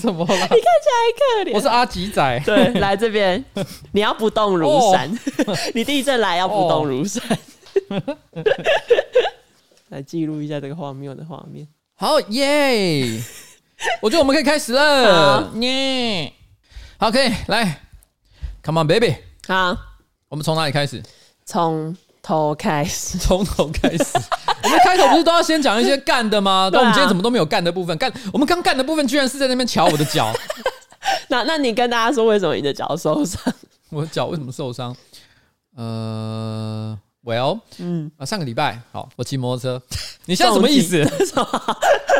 什么了？你看起来很可怜。我是阿吉仔。对，来这边，你要不动如山。哦、你第一阵来要不动如山。哦、来记录一下这个荒谬的画面。好耶！我觉得我们可以开始了。耶！好，可以来，Come on baby。好，我们从哪里开始？从头开始，从头开始。我们开头不是都要先讲一些干的吗？那、啊、我们今天怎么都没有干的部分？干，我们刚干的部分居然是在那边瞧我的脚。那，那你跟大家说，为什么你的脚受伤？我的脚为什么受伤？呃。Well，嗯啊，上个礼拜好，我骑摩托车，你现在什么意思？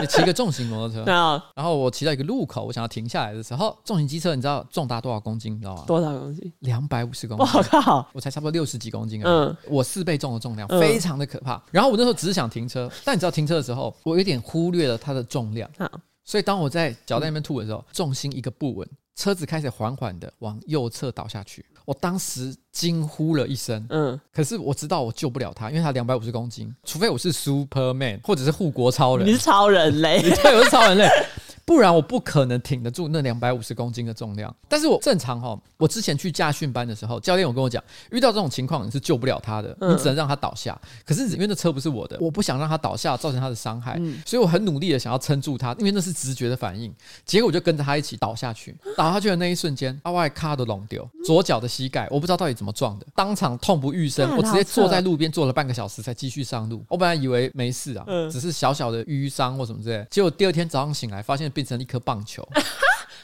你骑个重型摩托车，然后我骑到一个路口，我想要停下来的时候，重型机车你知道重达多少公斤？你知道吗？多少公斤？两百五十公斤。我靠，我才差不多六十几公斤啊。嗯，我四倍重的重量，非常的可怕。然后我那时候只是想停车，但你知道停车的时候，我有点忽略了它的重量。好，所以当我在脚在那边吐的时候，重心一个不稳，车子开始缓缓的往右侧倒下去。我当时惊呼了一声，嗯，可是我知道我救不了他，因为他两百五十公斤，除非我是 Superman 或者是护国超人，你是超人类，对，我是超人类。不然我不可能挺得住那两百五十公斤的重量。但是我正常哈，我之前去驾训班的时候，教练有跟我讲，遇到这种情况你是救不了他的，你只能让他倒下。可是因为那车不是我的，我不想让他倒下，造成他的伤害，所以我很努力的想要撑住他，因为那是直觉的反应。结果我就跟着他一起倒下去，倒下去的那一瞬间，阿外卡的拢丢，左脚的膝盖我不知道到底怎么撞的，当场痛不欲生。我直接坐在路边坐了半个小时才继续上路。我本来以为没事啊，只是小小的淤伤或什么之类，结果第二天早上醒来，发现变成一颗棒球。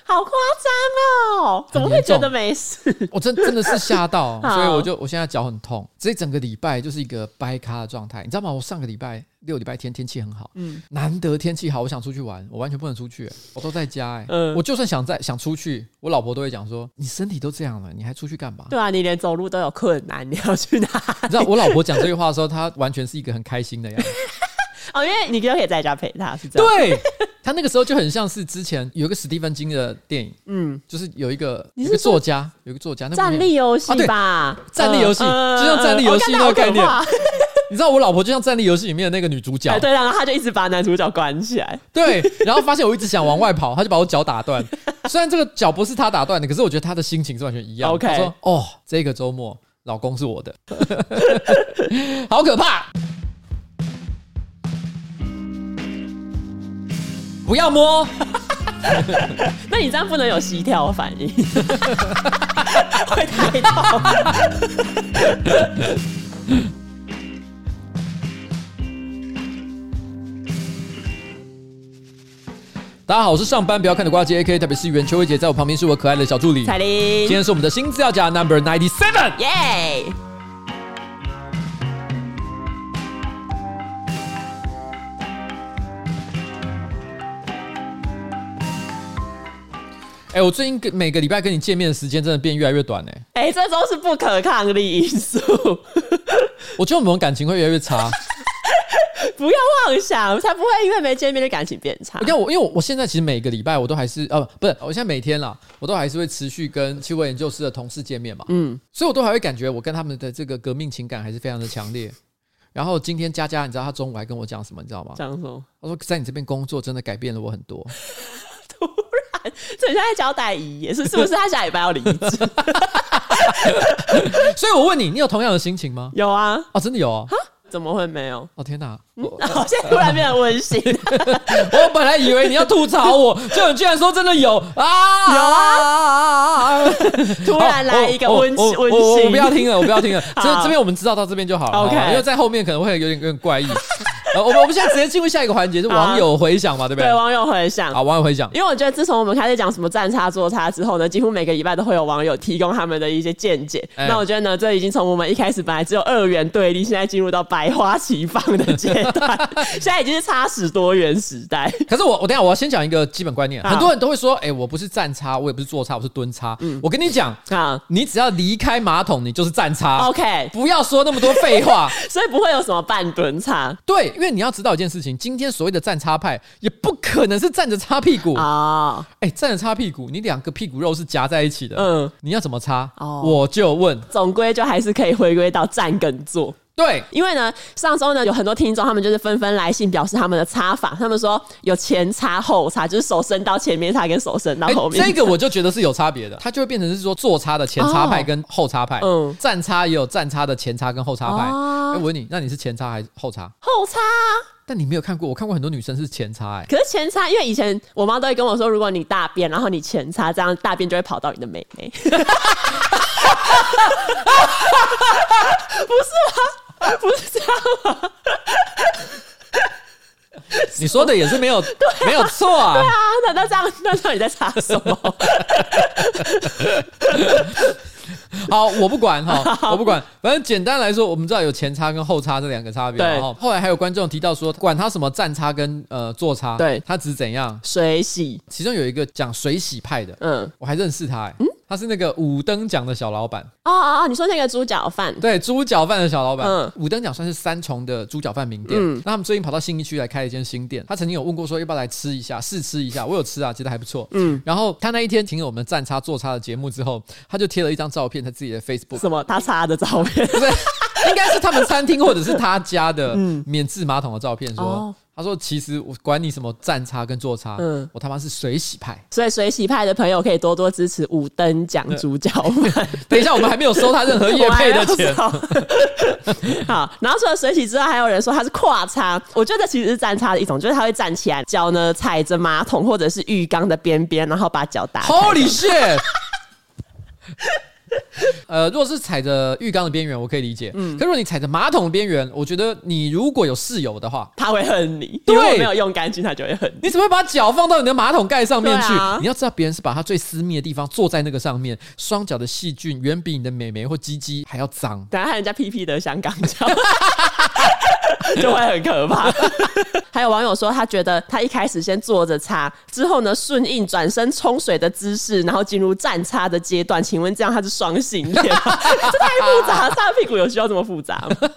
好夸张哦！怎么会觉得没事？我真真的是吓到，所以我就我现在脚很痛。这整个礼拜就是一个掰咖的状态，你知道吗？我上个礼拜六礼拜天天气很好，嗯，难得天气好，我想出去玩，我完全不能出去，我都在家哎。嗯，我就算想在想出去，我老婆都会讲说：“你身体都这样了，你还出去干嘛？”对啊，你连走路都有困难，你要去哪？你知道我老婆讲这句话的时候，她完全是一个很开心的样子。哦，因为 你就可以在家陪他，是这样。对，他那个时候就很像是之前有一个史蒂芬金的电影，嗯，就是有一个一个作家，有一个作家，那战力游戏吧，战力游戏，就像战力游戏那个概念。你知道我老婆就像战力游戏里面的那个女主角，对，然后她就一直把男主角关起来，对，然后发现我一直想往外跑，他就把我脚打断。虽然这个脚不是他打断的，可是我觉得他的心情是完全一样。OK，他说哦，这个周末老公是我的，好可怕。不要摸，那你这样不能有膝跳反应，会太痛。大家好，我是上班不要看的呱吉 AK，特别是袁秋薇姐在我旁边，是我可爱的小助理彩玲。今天是我们的新资料夹 Number Ninety Seven，耶！哎，我最近跟每个礼拜跟你见面的时间真的变越来越短哎。哎，这都是不可抗力因素。我觉得我们感情会越来越差。不要妄想，才不会因为没见面的感情变差。你看我，因为我现在其实每个礼拜我都还是呃，不是，我现在每天啦，我都还是会持续跟气味研究室的同事见面嘛。嗯，所以我都还会感觉我跟他们的这个革命情感还是非常的强烈。然后今天佳佳，你知道他中午还跟我讲什么？你知道吗？讲什么？她说在你这边工作真的改变了我很多。这现在交代仪也是是不是他下礼拜要离职？所以我问你，你有同样的心情吗？有啊，哦，真的有啊。怎么会没有？哦天哪！我现在突然变得温馨。我本来以为你要吐槽我，就你居然说真的有啊！有啊！突然来一个温温馨。我不要听了，我不要听了。这这边我们知道到这边就好了。OK，因为在后面可能会有点有点怪异。我们我们现在直接进入下一个环节，是网友回想嘛，对不对？对，网友回想。好，网友回想。因为我觉得自从我们开始讲什么站差坐差之后呢，几乎每个礼拜都会有网友提供他们的一些见解。那我觉得呢，这已经从我们一开始本来只有二元对立，现在进入到百花齐放的阶段，现在已经是差十多元时代。可是我我等下我要先讲一个基本观念，很多人都会说，哎，我不是站差，我也不是坐差，我是蹲差。嗯，我跟你讲啊，你只要离开马桶，你就是站差。OK，不要说那么多废话。所以不会有什么半蹲差。对，因为你要知道一件事情。今天所谓的站插派，也不可能是站着擦屁股啊！哎、oh. 欸，站着擦屁股，你两个屁股肉是夹在一起的，嗯，你要怎么擦？哦，oh. 我就问，总归就还是可以回归到站跟坐。对，因为呢，上周呢有很多听众，他们就是纷纷来信表示他们的插法，他们说有前插后插，就是手伸到前面插跟手伸到后面。这个我就觉得是有差别的，它就会变成是说坐插的前插派跟后插派，嗯，站插也有站插的前插跟后插派。哎，我问你，那你是前插还是后插？后插。但你没有看过，我看过很多女生是前插哎。可是前插，因为以前我妈都会跟我说，如果你大便，然后你前插，这样大便就会跑到你的妹妹。不是吗？不是这样吗？你说的也是没有，对啊、没有错啊。对啊，那那这样，那这样你在查什么？好，我不管哈，我不管。反正简单来说，我们知道有前擦跟后擦这两个差别。然后后来还有观众提到说，管他什么站擦跟呃坐差，对，他只是怎样水洗。其中有一个讲水洗派的，嗯，我还认识他哎、欸。嗯他是那个五等奖的小老板哦哦哦！你说那个猪脚饭？对，猪脚饭的小老板。嗯，五等奖算是三重的猪脚饭名店。嗯，那他们最近跑到信义区来开了一间新店。他曾经有问过说要不要来吃一下，试吃一下。我有吃啊，觉得还不错。嗯，然后他那一天听了我们站差坐差的节目之后，他就贴了一张照片在自己的 Facebook。什么？他擦的照片？不是，应该是他们餐厅或者是他家的 免治马桶的照片。说。哦他说：“其实我管你什么站差跟坐差，嗯，我他妈是水洗派。所以水洗派的朋友可以多多支持五灯奖猪脚饭。等一下，我们还没有收他任何业配的钱。好，然后除了水洗之外，还有人说他是跨差。我觉得其实是站差的一种，就是他会站起来，脚呢踩着马桶或者是浴缸的边边，然后把脚打开。Holy shit！呃，如果是踩着浴缸的边缘，我可以理解。嗯，可如果你踩着马桶边缘，我觉得你如果有室友的话，他会恨你。对，如果没有用干净，他就会恨你。你怎么会把脚放到你的马桶盖上面去？啊、你要知道，别人是把他最私密的地方坐在那个上面，双脚的细菌远比你的美眉或鸡鸡还要脏。等下人家屁屁的香港脚。就会很可怕。还有网友说，他觉得他一开始先坐着擦，之后呢顺应转身冲水的姿势，然后进入站擦的阶段。请问这样他是双性恋？这太复杂，擦屁股有需要这么复杂吗？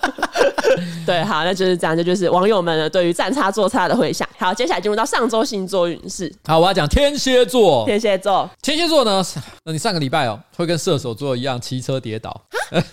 对，好，那就是这样。这就是网友们呢对于站差坐差的回响。好，接下来进入到上周星座运势。好，我要讲天蝎座。天蝎座，天蝎座呢？那你上个礼拜哦，会跟射手座一样骑车跌倒？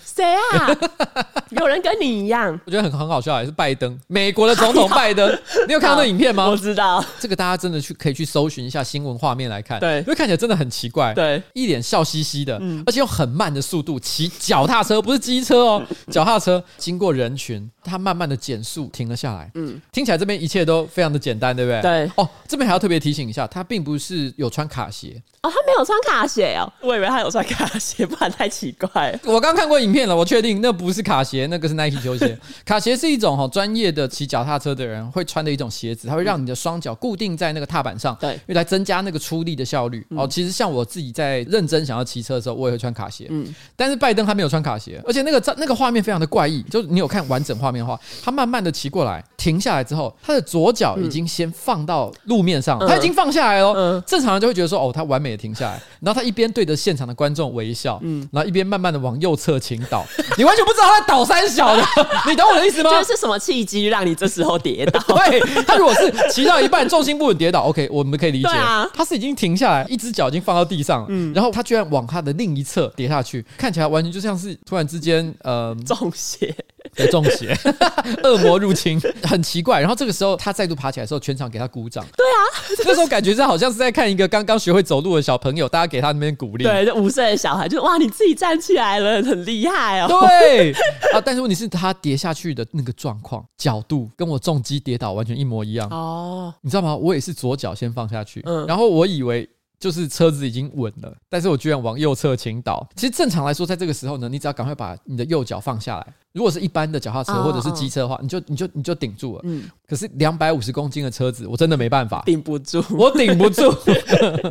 谁啊？有人跟你一样？我觉得很很好笑，也是拜登，美国的总统 拜登。你有看到那影片吗？我知道，这个大家真的去可以去搜寻一下新闻画面来看，对，因为看起来真的很奇怪，对，一脸笑嘻嘻的，嗯，而且用很慢的速度骑脚踏车，不是机车哦，脚踏车经过人群，他慢慢的减速停了下来，嗯，听起来这边一切都非常的简单，对不对？对，哦，这边还要特别提醒一下，他并不是有穿卡鞋。哦，他没有穿卡鞋哦，我以为他有穿卡鞋，不然太奇怪。我刚看过影片了，我确定那不是卡鞋，那个是 Nike 球鞋。卡鞋是一种哈专业的骑脚踏车的人会穿的一种鞋子，它会让你的双脚固定在那个踏板上，对，因为来增加那个出力的效率。哦，其实像我自己在认真想要骑车的时候，我也会穿卡鞋。嗯，但是拜登他没有穿卡鞋，而且那个那个画面非常的怪异，就是你有看完整画面的话，他慢慢的骑过来，停下来之后，他的左脚已经先放到路面上，他已经放下来了。正常人就会觉得说，哦，他完美的停下来。然后他一边对着现场的观众微笑，嗯，然后一边慢慢的往右侧倾倒，你完全不知道他在倒三小的，你懂我的意思吗？这是什么契机让你这时候跌倒？对，他如果是骑到一半重心不稳跌倒，OK，我们可以理解。啊，他是已经停下来，一只脚已经放到地上了，嗯，然后他居然往他的另一侧跌下去，看起来完全就像是突然之间，呃，中邪。别中邪，恶魔入侵，很奇怪。然后这个时候他再度爬起来的时候，全场给他鼓掌。对啊，那时候感觉是好像是在看一个刚刚学会走路的小朋友，大家给他那边鼓励。对，这五岁的小孩就哇，你自己站起来了，很厉害哦。对啊，但是问题是，他跌下去的那个状况、角度，跟我重击跌倒完全一模一样。哦，你知道吗？我也是左脚先放下去，嗯，然后我以为。就是车子已经稳了，但是我居然往右侧倾倒。其实正常来说，在这个时候呢，你只要赶快把你的右脚放下来。如果是一般的脚踏车或者是机车的话，你就你就你就顶住了。嗯。可是两百五十公斤的车子，我真的没办法顶不住，我顶不住。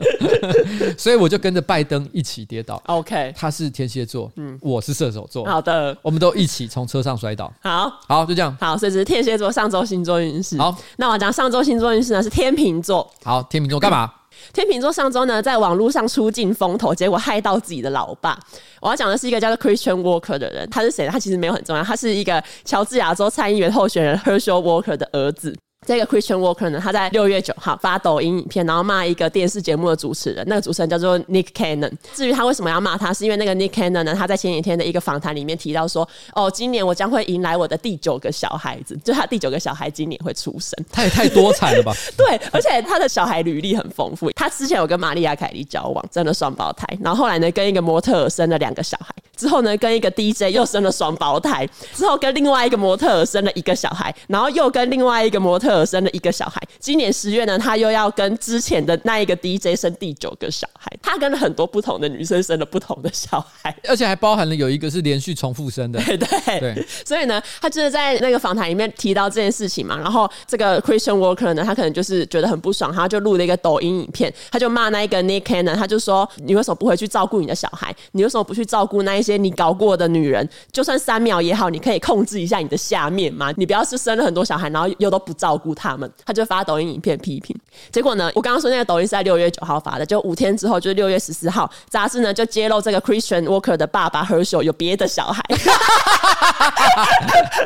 所以我就跟着拜登一起跌倒。OK，他是天蝎座，嗯，我是射手座。好的，我们都一起从车上摔倒。好，好，就这样。好，所以这是天蝎座上周星座运势。好，那我讲上周星座运势呢是天秤座。好，天秤座干嘛？天秤座上周呢，在网络上出尽风头，结果害到自己的老爸。我要讲的是一个叫做 Christian Walker 的人，他是谁？他其实没有很重要，他是一个乔治亚州参议员候选人 Herschel Walker 的儿子。这个 Christian Walker 呢，他在六月九号发抖音影片，然后骂一个电视节目的主持人，那个主持人叫做 Nick Cannon。至于他为什么要骂他，是因为那个 Nick Cannon 呢，他在前几天的一个访谈里面提到说，哦，今年我将会迎来我的第九个小孩子，就他第九个小孩今年会出生。他也太多彩了吧？对，而且他的小孩履历很丰富，他之前有跟玛丽亚凯莉交往，生了双胞胎，然后后来呢，跟一个模特儿生了两个小孩，之后呢，跟一个 DJ 又生了双胞胎，之后跟另外一个模特生了一个小孩，然后又跟另外一个模特生了一个小孩。今年十月呢，他又要跟之前的那一个 DJ 生第九个小孩。他跟很多不同的女生生了不同的小孩，而且还包含了有一个是连续重复生的。对对对，所以呢，他就是在那个访谈里面提到这件事情嘛。然后这个 Christian Walker 呢，他可能就是觉得很不爽，他就录了一个抖音影片，他就骂那一个 Nick Cannon，他就说：“你为什么不回去照顾你的小孩？你为什么不去照顾那一些你搞过的女人？就算三秒也好，你可以控制一下你的下面嘛。你不要是生了很多小孩，然后又都不照顾他们。”他就发抖音影片批评。结果呢，我刚刚说那个抖音是在六月九号发的，就五天之后，就是六月十四号，杂志呢就揭露这个 Christian Walker 的爸爸 Herschel 有别的小孩。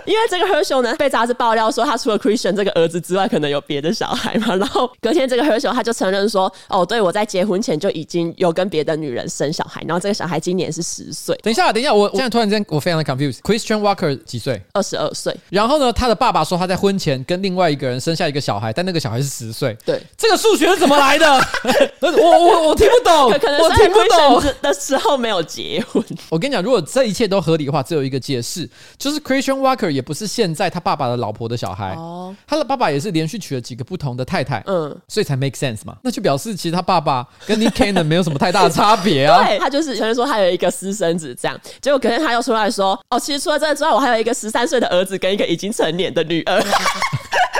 因为这个 Herschel 呢被杂志爆料说，他除了 Christian 这个儿子之外，可能有别的小孩嘛。然后隔天这个 Herschel 他就承认说：“哦，对，我在结婚前就已经有跟别的女人生小孩。”然后这个小孩今年是十岁。等一下，等一下，我现在突然间我非常的 confused。Christian Walker 几岁？二十二岁。然后呢，他的爸爸说他在婚前跟另外一个人生下一个小孩，但那个小孩是十岁。对，这个数学是怎么来的？我我我听不懂，可能我听不懂的时候没有结婚。我跟你讲，如果这一切都合理的话，只有一个解释，就是 Christian Walker 也不是现在他爸爸的老婆的小孩。哦，他的爸爸也是连续娶了几个不同的太太，嗯，所以才 make sense 嘛。那就表示其实他爸爸跟 Nick Cannon 没有什么太大的差别啊。对，他就是有人说他有一个私生子这样，结果隔天他又出来说，哦，其实除了这个之外，我还有一个十三岁的儿子跟一个已经成年的女儿。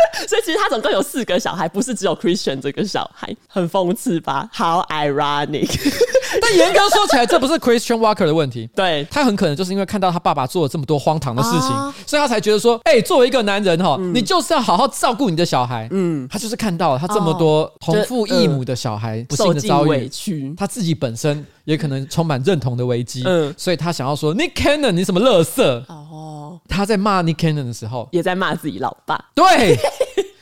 所以其实他总共有四个小孩，不是只有 Christian 这个小孩，很讽刺吧？How ironic！但严格说起来，这不是 Christian Walker 的问题。对，他很可能就是因为看到他爸爸做了这么多荒唐的事情，啊、所以他才觉得说，哎、欸，作为一个男人哈，嗯、你就是要好好照顾你的小孩。嗯，他就是看到了他这么多同父异母的小孩不幸的遭遇，他自己本身也可能充满认同的危机。嗯，所以他想要说，Nick Cannon，你什么垃圾？哦，他在骂 Nick Cannon 的时候，也在骂自己老爸。对。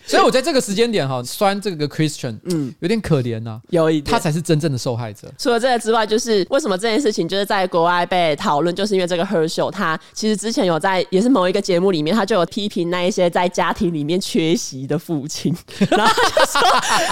所以，我在这个时间点哈，酸这个 Christian，嗯，有点可怜呐、啊，有一点，他才是真正的受害者。除了这个之外，就是为什么这件事情就是在国外被讨论，就是因为这个 Herschel，他其实之前有在也是某一个节目里面，他就有批评那一些在家庭里面缺席的父亲，然后他就说，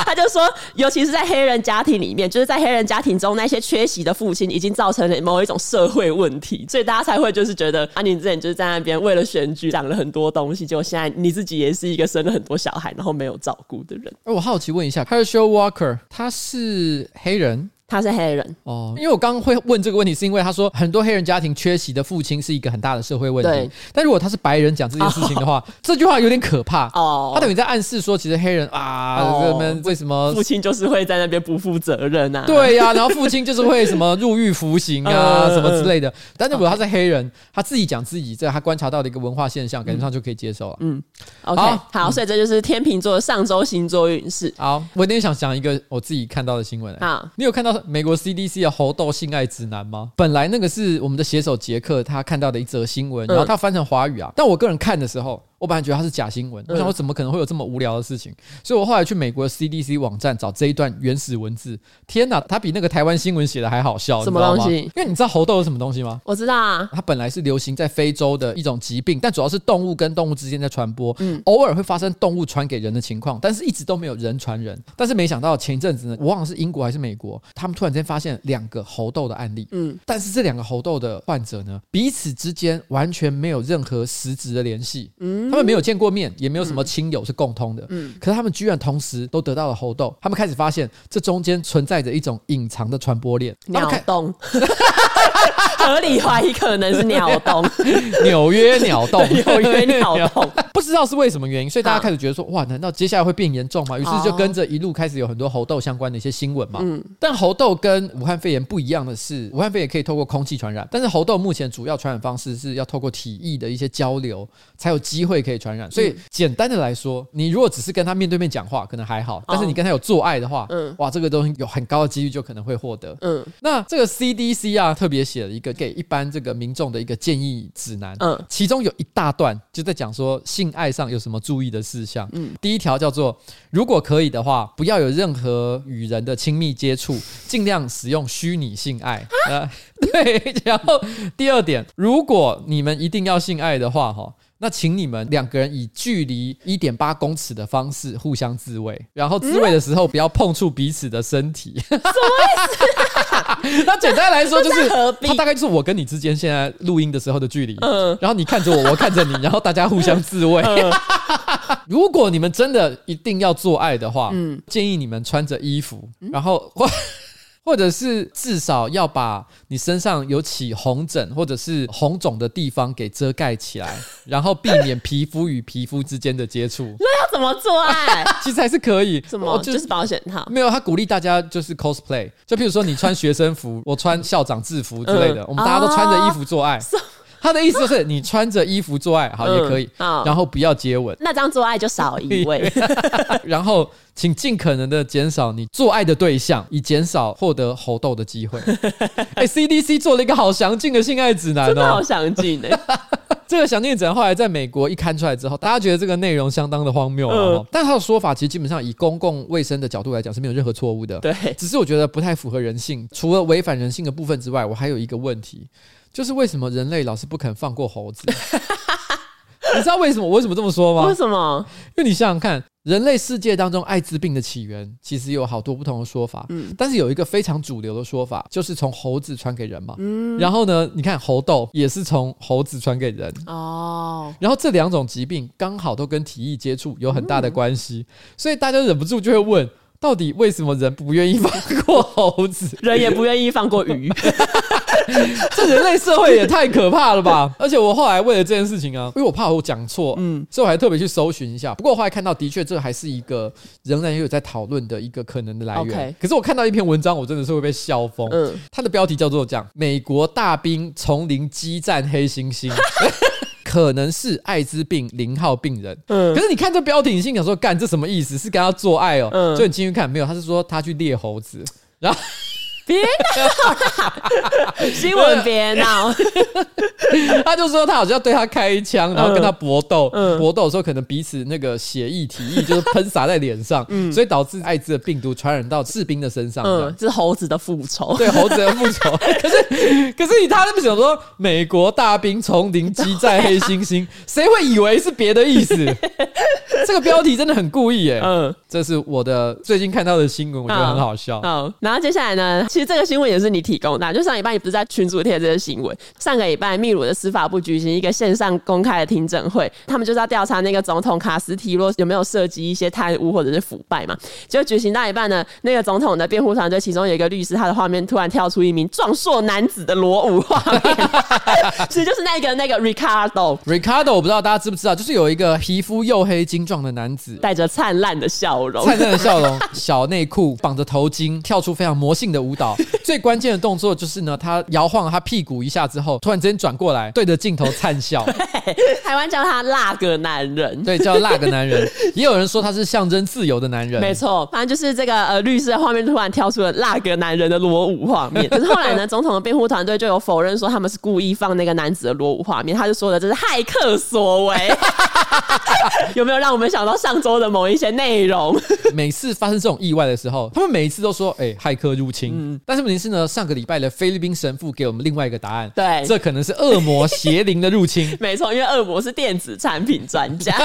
他就说，尤其是在黑人家庭里面，就是在黑人家庭中那些缺席的父亲，已经造成了某一种社会问题，所以大家才会就是觉得啊，你之前就是在那边为了选举讲了很多东西，结果现在你自己也是一个生了很多小然后没有照顾的人。哎，我好奇问一下，Herschel Walker，他是黑人？他是黑人哦，因为我刚刚会问这个问题，是因为他说很多黑人家庭缺席的父亲是一个很大的社会问题。对，但如果他是白人讲这件事情的话，哦、这句话有点可怕哦。他等于在暗示说，其实黑人啊，我们、哦、为什么父亲就是会在那边不负责任啊？对呀、啊，然后父亲就是会什么入狱服刑啊，什么之类的。但是如果他是黑人，他自己讲自己这他观察到的一个文化现象，感觉上就可以接受了。嗯，OK，好，好，所以这就是天秤座上周星座运势。好，我今天想讲一个我自己看到的新闻。好，你有看到？美国 CDC 的猴痘性爱指南吗？本来那个是我们的写手杰克他看到的一则新闻，然后他翻成华语啊。但我个人看的时候。我本来觉得它是假新闻，我想我怎么可能会有这么无聊的事情？所以我后来去美国的 CDC 网站找这一段原始文字。天哪，它比那个台湾新闻写的还好笑，什么东西？因为你知道猴痘是什么东西吗？我知道啊，它本来是流行在非洲的一种疾病，但主要是动物跟动物之间在传播，嗯，偶尔会发生动物传给人的情况，但是一直都没有人传人。但是没想到前一阵子呢，我忘了是英国还是美国，他们突然间发现两个猴痘的案例，嗯，但是这两个猴痘的患者呢，彼此之间完全没有任何实质的联系，嗯，他们没有见过面。也没有什么亲友是共通的，嗯，可是他们居然同时都得到了猴痘，他们开始发现这中间存在着一种隐藏的传播链，鸟洞，合理怀疑可能是鸟洞，纽约鸟洞，纽约鸟洞，不知道是为什么原因，所以大家开始觉得说，哇，难道接下来会变严重吗？于是就跟着一路开始有很多猴痘相关的一些新闻嘛，嗯，但猴痘跟武汉肺炎不一样的是，武汉肺炎可以透过空气传染，但是猴痘目前主要传染方式是要透过体液的一些交流才有机会。会可以传染。所以简单的来说，你如果只是跟他面对面讲话，可能还好；但是你跟他有做爱的话，嗯，哇，这个东西有很高的几率就可能会获得。嗯，那这个 CDC 啊，特别写了一个给一般这个民众的一个建议指南。嗯，其中有一大段就在讲说性爱上有什么注意的事项。嗯，第一条叫做，如果可以的话，不要有任何与人的亲密接触，尽量使用虚拟性爱。呃，对，然后第二点，如果你们一定要性爱的话，哈。那请你们两个人以距离一点八公尺的方式互相自慰，然后自慰的时候不要碰触彼此的身体。什么意思？那简单来说就是，它大概就是我跟你之间现在录音的时候的距离。嗯，然后你看着我，我看着你，然后大家互相自慰。如果你们真的一定要做爱的话，嗯，建议你们穿着衣服，然后。或者是至少要把你身上有起红疹或者是红肿的地方给遮盖起来，然后避免皮肤与皮肤之间的接触。那要怎么做爱？其实还是可以。什么？就，就是保险套？没有，他鼓励大家就是 cosplay，就譬如说你穿学生服，我穿校长制服之类的，嗯、我们大家都穿着衣服做爱。哦他的意思就是，你穿着衣服做爱好也可以，然后不要接吻。那这样做爱就少一位。然后，请尽可能的减少你做爱的对象，以减少获得猴痘的机会。哎，CDC 做了一个好详尽的性爱指南哦，好详尽的。这个想念指南后来在美国一刊出来之后，大家觉得这个内容相当的荒谬哦。但他的说法其实基本上以公共卫生的角度来讲是没有任何错误的。对，只是我觉得不太符合人性。除了违反人性的部分之外，我还有一个问题。就是为什么人类老是不肯放过猴子？你知道为什么？我为什么这么说吗？为什么？因为你想想看，人类世界当中艾滋病的起源其实有好多不同的说法。嗯，但是有一个非常主流的说法，就是从猴子传给人嘛。嗯，然后呢，你看猴痘也是从猴子传给人。哦，然后这两种疾病刚好都跟体液接触有很大的关系，所以大家忍不住就会问。到底为什么人不愿意放过猴子，人也不愿意放过鱼？这人类社会也太可怕了吧！而且我后来为了这件事情啊，因为我怕我讲错，嗯，所以我还特别去搜寻一下。不过我后来看到，的确这还是一个仍然也有在讨论的一个可能的来源。可是我看到一篇文章，我真的是会被笑疯。嗯，它的标题叫做讲：美国大兵丛林激战黑猩猩。可能是艾滋病零号病人，嗯，可是你看这标题，你心想说，干这什么意思？是跟他做爱哦？嗯，就你进去看，没有，他是说他去猎猴子，然后。别闹！新闻别闹！他就说他好像要对他开枪，然后跟他搏斗。搏斗的时候可能彼此那个血液体液就是喷洒在脸上，所以导致艾滋的病毒传染到士兵的身上。嗯，这是猴子的复仇。对，猴子的复仇。可是，可是你他那么想说，美国大兵丛林激战黑猩猩，谁会以为是别的意思？这个标题真的很故意耶。嗯，这是我的最近看到的新闻，我觉得很好笑。好，然后接下来呢？其实这个新闻也是你提供的，就上礼拜你不是在群组贴这个新闻？上个礼拜秘鲁的司法部举行一个线上公开的听证会，他们就是要调查那个总统卡斯提洛有没有涉及一些贪污或者是腐败嘛？结果举行到一半呢，那个总统的辩护团队其中有一个律师，他的画面突然跳出一名壮硕男子的裸舞画面，其实就是那个那个 Ricardo。Ricardo 我不知道大家知不知道，就是有一个皮肤黝黑精壮的男子，带着灿烂的笑容，灿烂的笑容，小内裤绑着头巾，跳出非常魔性的舞蹈。最关键的动作就是呢，他摇晃了他屁股一下之后，突然之间转过来，对着镜头灿笑。台湾叫他“辣个男人”，对，叫“辣个男人”。也有人说他是象征自由的男人。没错，反正就是这个呃，律师的画面突然跳出了“辣个男人”的裸舞画面。可是后来呢，总统的辩护团队就有否认说他们是故意放那个男子的裸舞画面，他就说的这是骇客所为。有没有让我们想到上周的某一些内容？每次发生这种意外的时候，他们每一次都说：“哎、欸，骇客入侵。嗯”但是问题是呢，上个礼拜的菲律宾神父给我们另外一个答案，对，这可能是恶魔邪灵的入侵。没错，因为恶魔是电子产品专家。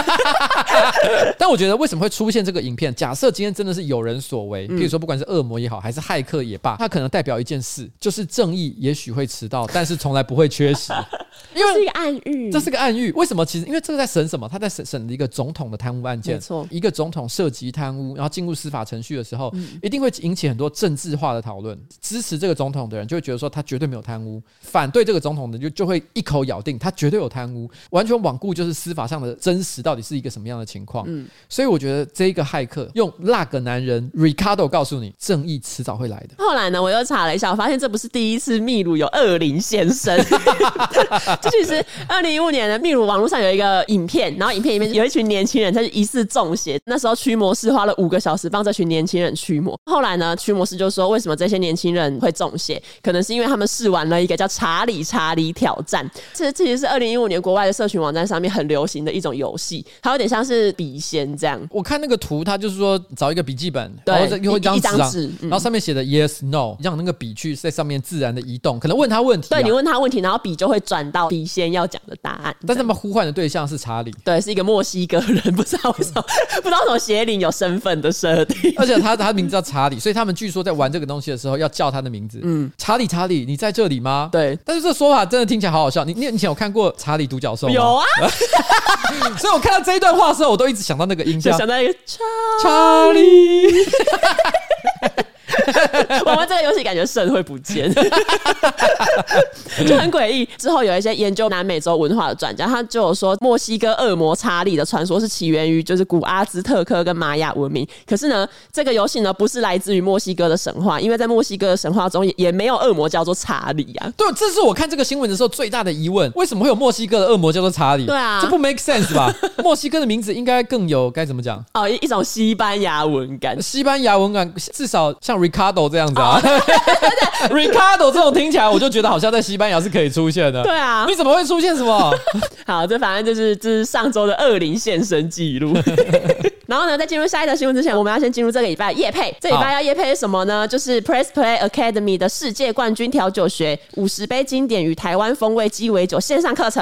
但我觉得为什么会出现这个影片？假设今天真的是有人所为，比如说不管是恶魔也好，还是骇客也罢，它可能代表一件事，就是正义也许会迟到，但是从来不会缺席。因为这是一个暗喻，这是个暗喻。为什么？其实因为这个在审什么？他在审审一个总统的贪污案件。没错，一个总统涉及贪污，然后进入司法程序的时候，嗯、一定会引起很多政治化的讨论。支持这个总统的人就会觉得说他绝对没有贪污，反对这个总统的就就会一口咬定他绝对有贪污，完全罔顾就是司法上的真实到底是一个什么样的情况。嗯，所以我觉得这一个骇客用那个男人 Ricardo 告诉你，正义迟早会来的。后来呢，我又查了一下，我发现这不是第一次秘鲁有恶灵现身。这其实二零一五年的秘鲁网络上有一个影片，然后影片里面有一群年轻人，他是疑似中邪。那时候驱魔师花了五个小时帮这群年轻人驱魔。后来呢，驱魔师就说，为什么这些年轻人会中邪？可能是因为他们试玩了一个叫查理查理挑战。这这其实是二零一五年国外的社群网站上面很流行的一种游戏，它有点像是笔仙这样。我看那个图，它就是说找一个笔记本，然后用一张纸，嗯、然后上面写的 yes no，让那个笔去在上面自然的移动。可能问他问题、啊，对，你问他问题，然后笔就会转到笔仙要讲的答案。但是他们呼唤的对象是查理，对，是一个墨西哥人，不知道为什么，不知道什么邪灵有身份的设定。而且他他名字叫查理，所以他们据说在玩这个东西的时候要叫他的名字。嗯，查理，查理，你在这里吗？对。但是这说法真的听起来好好笑。你你以前有看过查理独角兽吗？有啊。所以我看到这一段话的时候，我都一直想到那个音效，想到一个查查理。我们这个游戏感觉肾会不见，就很诡异。之后有一些研究南美洲文化的专家，他就有说墨西哥恶魔查理的传说是起源于就是古阿兹特克跟玛雅文明。可是呢，这个游戏呢不是来自于墨西哥的神话，因为在墨西哥的神话中也也没有恶魔叫做查理啊。对，这是我看这个新闻的时候最大的疑问：为什么会有墨西哥的恶魔叫做查理？对啊，这不 make sense 吧？墨西哥的名字应该更有该怎么讲？哦，一一种西班牙文感，西班牙文感，至少像卡抖这样子啊，哈哈哈。Ricardo 这种听起来，我就觉得好像在西班牙是可以出现的。对啊，你怎么会出现什么？好，这反正就是这是上周的恶灵现身记录。然后呢，在进入下一条新闻之前，我们要先进入这个礼拜夜配。这礼拜要夜配是什么呢？就是 Press Play Academy 的世界冠军调酒学五十杯经典与台湾风味鸡尾酒线上课程。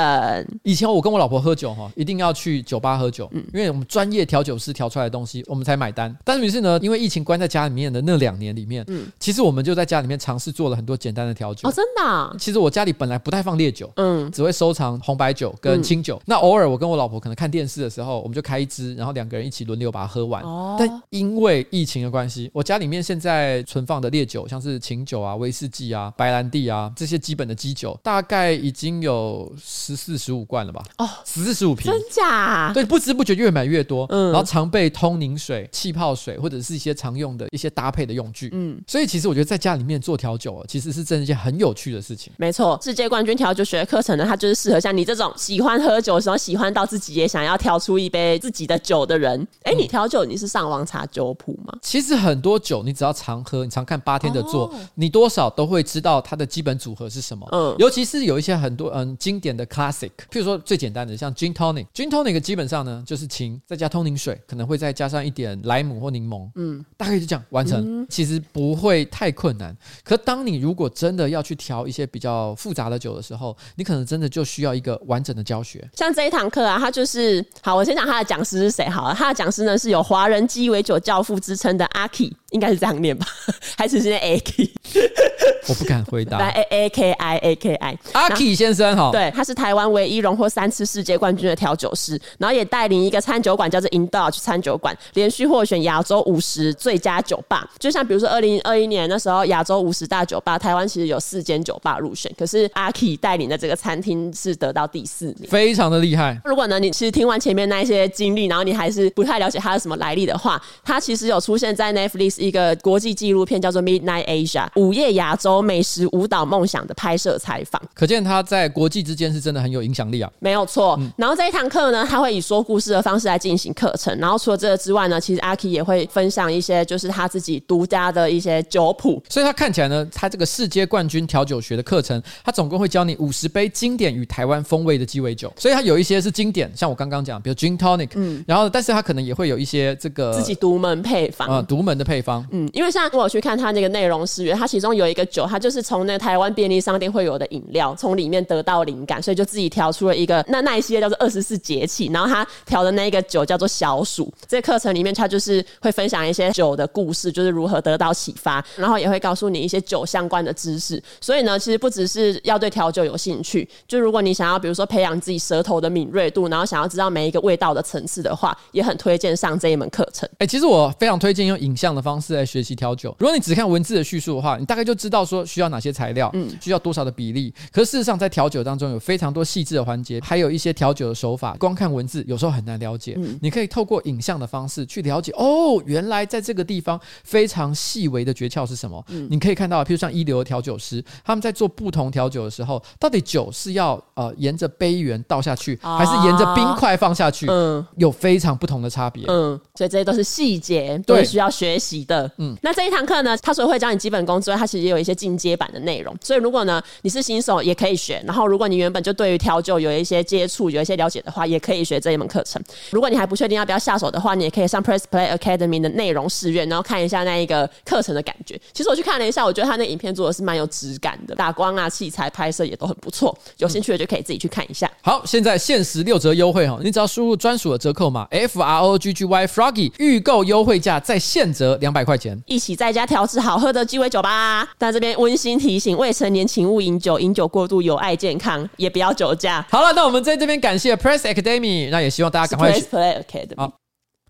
以前我跟我老婆喝酒哈，一定要去酒吧喝酒，嗯，因为我们专业调酒师调出来的东西，我们才买单。但是于是呢，因为疫情关在家里面的那两年里面，嗯，其实我们就在家里面尝试做了很多简单的调酒。哦，真的啊？其实我家里本来不太放烈酒，嗯，只会收藏红白酒跟清酒。嗯，那偶尔我跟我老婆可能看电视的时候，我们就开一支，然后两个人一起轮流把它喝完。哦，但因为疫情的关系，我家里面现在存放的烈酒，像是琴酒啊、威士忌啊、白兰地啊这些基本的基酒，大概已经有十四、十五罐了吧？哦，十四、十五瓶，真假？对，不知不觉越买越多。嗯，然后常备通宁水、气泡水或者是一些常用的一些搭配的用具。嗯，所以其实我觉得在家里面做调酒，其实是真的一件很有趣的事情。没错，世界冠军调酒学的课程呢，它就是适合像你这种喜欢喝酒的时候，喜欢到自己也想要调出一杯自己的酒的人。哎，你调酒你是上网查酒谱吗？其实很多酒，你只要常喝，你常看八天的做，哦、你多少都会知道它的基本组合是什么。嗯，尤其是有一些很多嗯经典的 classic，譬如说最简单的像 gin tonic，gin tonic 基本上呢就是琴再加通灵水，可能会再加上一点莱姆或柠檬。嗯，大概就这样完成，嗯、其实不会太困难。可当你如果真的要去调一些比较复杂的酒的时候，你可能真的就需要一个完整的教学。像这一堂课啊，它就是好，我先讲他的讲师是谁好了。他的讲师呢是有华人鸡尾酒教父之称的阿 Key。应该是这样念吧，还是现在 A K？我不敢回答。来 A A K I A K I，阿 K 先生哈，对，他是台湾唯一荣获三次世界冠军的调酒师，然后也带领一个餐酒馆叫做 Indulge 餐酒馆，连续获选亚洲五十最佳酒吧。就像比如说二零二一年那时候亚洲五十大酒吧，台湾其实有四间酒吧入选，可是阿 K 带领的这个餐厅是得到第四名，非常的厉害。如果呢，你其实听完前面那一些经历，然后你还是不太了解他是什么来历的话，他其实有出现在 Netflix。一个国际纪录片叫做《Midnight Asia》午夜亚洲美食舞蹈梦想的拍摄采访，可见他在国际之间是真的很有影响力啊！没有错。嗯、然后这一堂课呢，他会以说故事的方式来进行课程。然后除了这个之外呢，其实阿 Key 也会分享一些就是他自己独家的一些酒谱。所以他看起来呢，他这个世界冠军调酒学的课程，他总共会教你五十杯经典与台湾风味的鸡尾酒。所以他有一些是经典，像我刚刚讲，比如 Gin Tonic，嗯，然后但是他可能也会有一些这个自己独门配方啊，独门的配方，嗯，因为像。我去看他那个内容是，他其中有一个酒，他就是从那个台湾便利商店会有的饮料，从里面得到灵感，所以就自己调出了一个那那一系列叫做二十四节气，然后他调的那一个酒叫做小暑。这个课程里面，他就是会分享一些酒的故事，就是如何得到启发，然后也会告诉你一些酒相关的知识。所以呢，其实不只是要对调酒有兴趣，就如果你想要，比如说培养自己舌头的敏锐度，然后想要知道每一个味道的层次的话，也很推荐上这一门课程。哎、欸，其实我非常推荐用影像的方方式来学习调酒。如果你只看文字的叙述的话，你大概就知道说需要哪些材料，嗯，需要多少的比例。可是事实上，在调酒当中有非常多细致的环节，还有一些调酒的手法，光看文字有时候很难了解。嗯，你可以透过影像的方式去了解。哦，原来在这个地方非常细微的诀窍是什么？嗯，你可以看到，譬如像一流的调酒师，他们在做不同调酒的时候，到底酒是要呃沿着杯缘倒下去，还是沿着冰块放下去？嗯，有非常不同的差别。嗯，所以这些都是细节，都是需要学习的。嗯，那这一堂课呢，他除了会教你基本功之外，他其实也有一些进阶版的内容。所以如果呢你是新手，也可以学。然后如果你原本就对于调酒有一些接触、有一些了解的话，也可以学这一门课程。如果你还不确定要不要下手的话，你也可以上 Press Play Academy 的内容试阅，然后看一下那一个课程的感觉。其实我去看了一下，我觉得他那影片做的是蛮有质感的，打光啊、器材拍摄也都很不错。有兴趣的就可以自己去看一下。好，现在限时六折优惠哈，你只要输入专属的折扣码 F R O G G Y Froggy，预购优惠价再现折两百块钱，一起在家调制好喝的鸡尾酒吧。但这边温馨提醒：未成年请勿饮酒，饮酒过度有碍健康，也不要酒驾。好了，那我们在这边感谢 Press Academy，那也希望大家赶快去 Press Play Academy。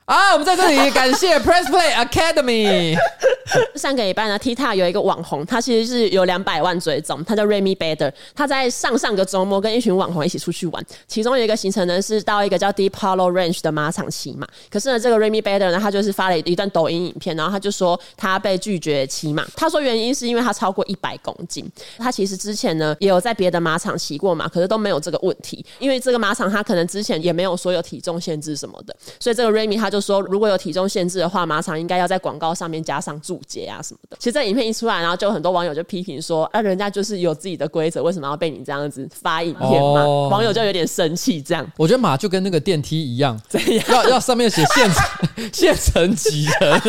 啊，我们在这里感谢 Press Play Academy。上个礼拜呢，TikTok 有一个网红，他其实是有两百万追踪，他叫 Remy Bader。他在上上个周末跟一群网红一起出去玩，其中有一个行程呢是到一个叫 Deep Hollow Ranch 的马场骑马。可是呢，这个 Remy Bader 呢，他就是发了一段抖音影片，然后他就说他被拒绝骑马。他说原因是因为他超过一百公斤。他其实之前呢也有在别的马场骑过马，可是都没有这个问题，因为这个马场他可能之前也没有说有体重限制什么的，所以这个 Remy 他就。说如果有体重限制的话，马场应该要在广告上面加上注解啊什么的。其实这影片一出来，然后就有很多网友就批评说：“啊，人家就是有自己的规则，为什么要被你这样子发影片嘛？”哦、网友就有点生气。这样，我觉得马就跟那个电梯一样，要要上面写限限层级人，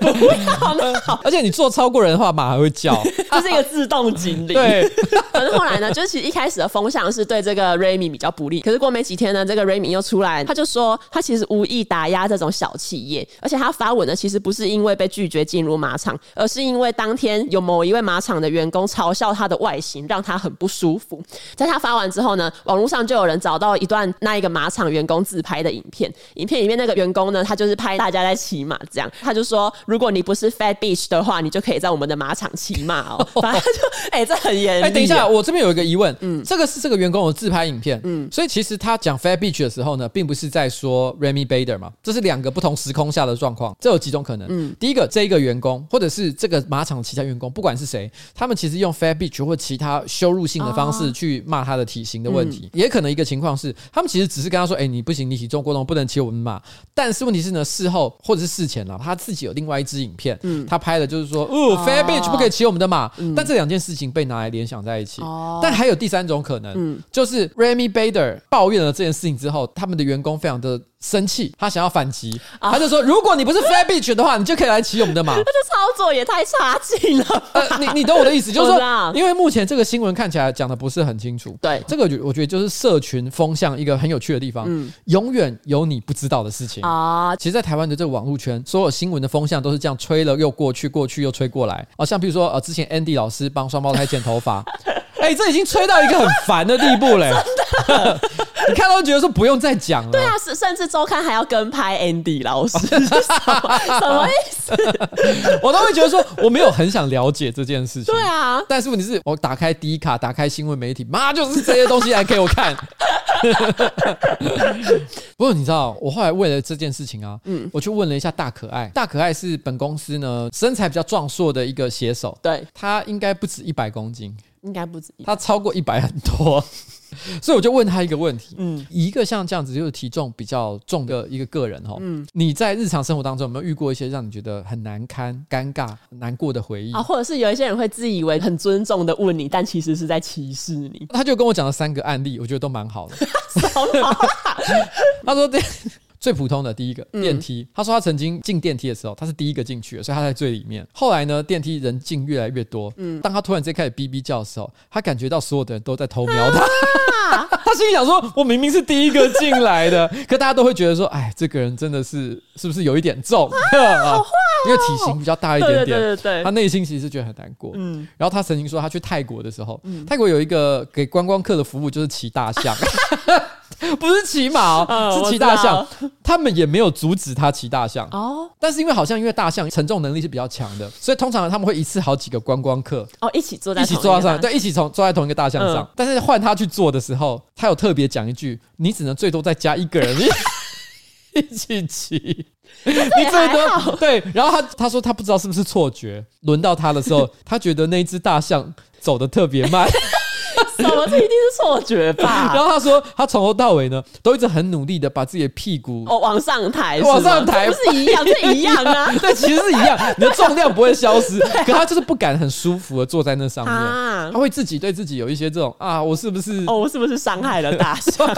不要那好。而且你坐超过人的话，马还会叫，这是一个自动警铃。对。可是后来呢，就是其实一开始的风向是对这个 Remy 比较不利。可是过没几天呢，这个 Remy 又出来，他就说他其实无意打压这种小企业，而且他发文呢，其实不是因为被拒绝进入马场，而是因为当天有某一位马场的员工嘲笑他的外形，让他很不舒服。在他发完之后呢，网络上就有人找到一段那一个马场员工自拍的影片，影片里面那个员工呢，他就是拍大家在骑马，这样他就说，如果你不是 fat bitch 的话，你就可以在我们的马场骑马哦。反正就哎、欸，这很严厉。哎，等一下，我这边有一个疑问，嗯，这个是这个员工的自拍影片，嗯，所以其实他讲 fat bitch 的时候呢，并不是在说 Remy Bader 嘛，这是两个不同。时空下的状况，这有几种可能。嗯，第一个，这一个员工，或者是这个马场其他员工，不管是谁，他们其实用 fair bitch 或其他羞辱性的方式去骂他的体型的问题。哦嗯、也可能一个情况是，他们其实只是跟他说：“哎、欸，你不行，你体重过重，不能骑我们马。”但是问题是呢，事后或者是事前了，他自己有另外一支影片，嗯，他拍的就是说：“哦，fair bitch 不可以骑我们的马。嗯”但这两件事情被拿来联想在一起。哦，但还有第三种可能，嗯，就是 Remy Bader 抱怨了这件事情之后，他们的员工非常的。生气，他想要反击，他就说：“如果你不是 fat Beach 的话，你就可以来骑我们的马。”这操作也太差劲了。呃，你你懂我的意思，就是说，因为目前这个新闻看起来讲的不是很清楚。对，这个我觉得就是社群风向一个很有趣的地方。嗯，永远有你不知道的事情啊。其实，在台湾的这个网络圈，所有新闻的风向都是这样吹了又过去，过去又吹过来。啊，像比如说，呃，之前 Andy 老师帮双胞胎剪头发，哎，这已经吹到一个很烦的地步嘞。真的。你看到觉得说不用再讲了，对啊，是甚至周刊还要跟拍 Andy 老师，什么，什么意思？我都会觉得说我没有很想了解这件事情，对啊。但是问题是我打开 D 卡，打开新闻媒体，妈就是这些东西来给我看。不过你知道，我后来为了这件事情啊，嗯，我去问了一下大可爱，大可爱是本公司呢身材比较壮硕的一个写手，对，他应该不止一百公斤，应该不止，他超过一百很多。所以我就问他一个问题，嗯，一个像这样子就是体重比较重的一个个人哈，嗯，你在日常生活当中有没有遇过一些让你觉得很难堪、尴尬、难过的回忆啊？或者是有一些人会自以为很尊重的问你，但其实是在歧视你？他就跟我讲了三个案例，我觉得都蛮好的。他说对。最普通的第一个电梯，他说他曾经进电梯的时候，他是第一个进去的，所以他在最里面。后来呢，电梯人进越来越多，嗯，当他突然间开始哔哔叫的时候，他感觉到所有的人都在偷瞄他，他心里想说：“我明明是第一个进来的，可大家都会觉得说，哎，这个人真的是是不是有一点重？啊？因为体型比较大一点点，对对对，他内心其实是觉得很难过。嗯，然后他曾经说，他去泰国的时候，泰国有一个给观光客的服务就是骑大象。不是骑马、哦，是骑大象。他们也没有阻止他骑大象哦，但是因为好像因为大象承重能力是比较强的，所以通常他们会一次好几个观光客哦一起坐在一起坐在上，对，一起从坐在同一个大象上。嗯、但是换他去坐的时候，他有特别讲一句：“你只能最多再加一个人 一起骑。”你最多对。然后他他说他不知道是不是错觉，轮到他的时候，他觉得那只大象走的特别慢。什么？这一定是错觉吧？然后他说，他从头到尾呢，都一直很努力的把自己的屁股哦往上抬，往上抬，不是一样，是一样啊。对，其实是一样，你的重量不会消失，可他就是不敢很舒服的坐在那上面，他会自己对自己有一些这种啊，我是不是哦，我是不是伤害了大象？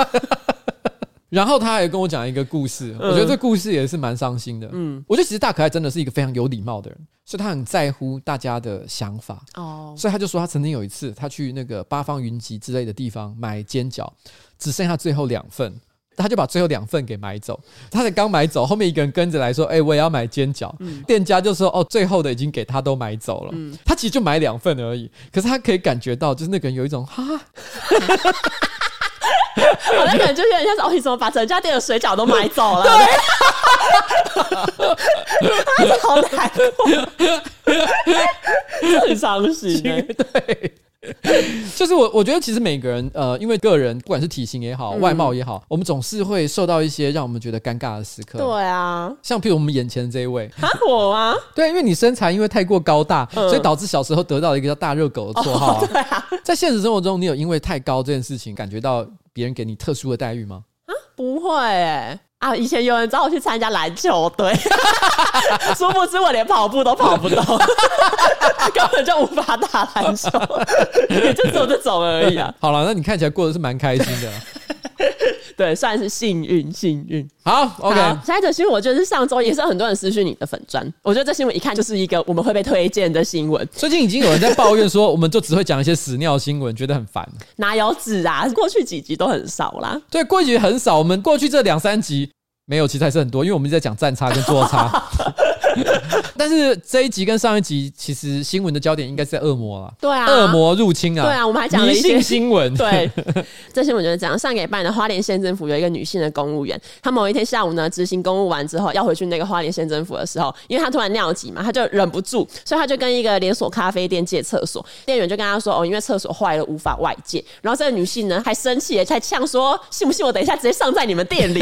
然后他还跟我讲一个故事，我觉得这故事也是蛮伤心的。嗯，我觉得其实大可爱真的是一个非常有礼貌的人，所以他很在乎大家的想法。哦，所以他就说他曾经有一次，他去那个八方云集之类的地方买煎饺，只剩下最后两份，他就把最后两份给买走。他才刚买走，后面一个人跟着来说：“哎，我也要买煎饺。”店家就说：“哦，最后的已经给他都买走了。”他其实就买两份而已，可是他可以感觉到，就是那个人有一种哈。好像可能就是有点像是哦，你怎么把整家店的水饺都买走了？对，好难过，很伤心。对，就是我，我觉得其实每个人，呃，因为个人不管是体型也好，外貌也好，我们总是会受到一些让我们觉得尴尬的时刻。对啊，像譬如我们眼前的这一位，啊，我吗？对，因为你身材因为太过高大，所以导致小时候得到了一个叫大热狗的绰号。对啊，在现实生活中，你有因为太高这件事情感觉到？别人给你特殊的待遇吗？啊，不会哎！啊，以前有人找我去参加篮球队，殊不知我连跑步都跑不动，根本就无法打篮球，也就走着走而已啊。好了，那你看起来过得是蛮开心的。对，算是幸运，幸运。好，OK。下一则新闻，我觉得是上周也是很多人私讯你的粉钻。我觉得这新闻一看就是一个我们会被推荐的新闻。最近已经有人在抱怨说，我们就只会讲一些屎尿新闻，觉得很烦。哪有纸啊？过去几集都很少啦。对，过去很少。我们过去这两三集没有，其实还是很多，因为我们一直在讲站差跟坐差。但是这一集跟上一集，其实新闻的焦点应该是在恶魔啊。对啊，恶魔入侵啊。对啊，我们还讲了一些新闻。对，这新闻就是这样。上个礼拜呢，花莲县政府有一个女性的公务员，她某一天下午呢，执行公务完之后，要回去那个花莲县政府的时候，因为她突然尿急嘛，她就忍不住，所以她就跟一个连锁咖啡店借厕所。店员就跟她说：“哦，因为厕所坏了，无法外借。”然后这个女性呢，还生气，还呛说：“信不信我等一下直接上在你们店里？”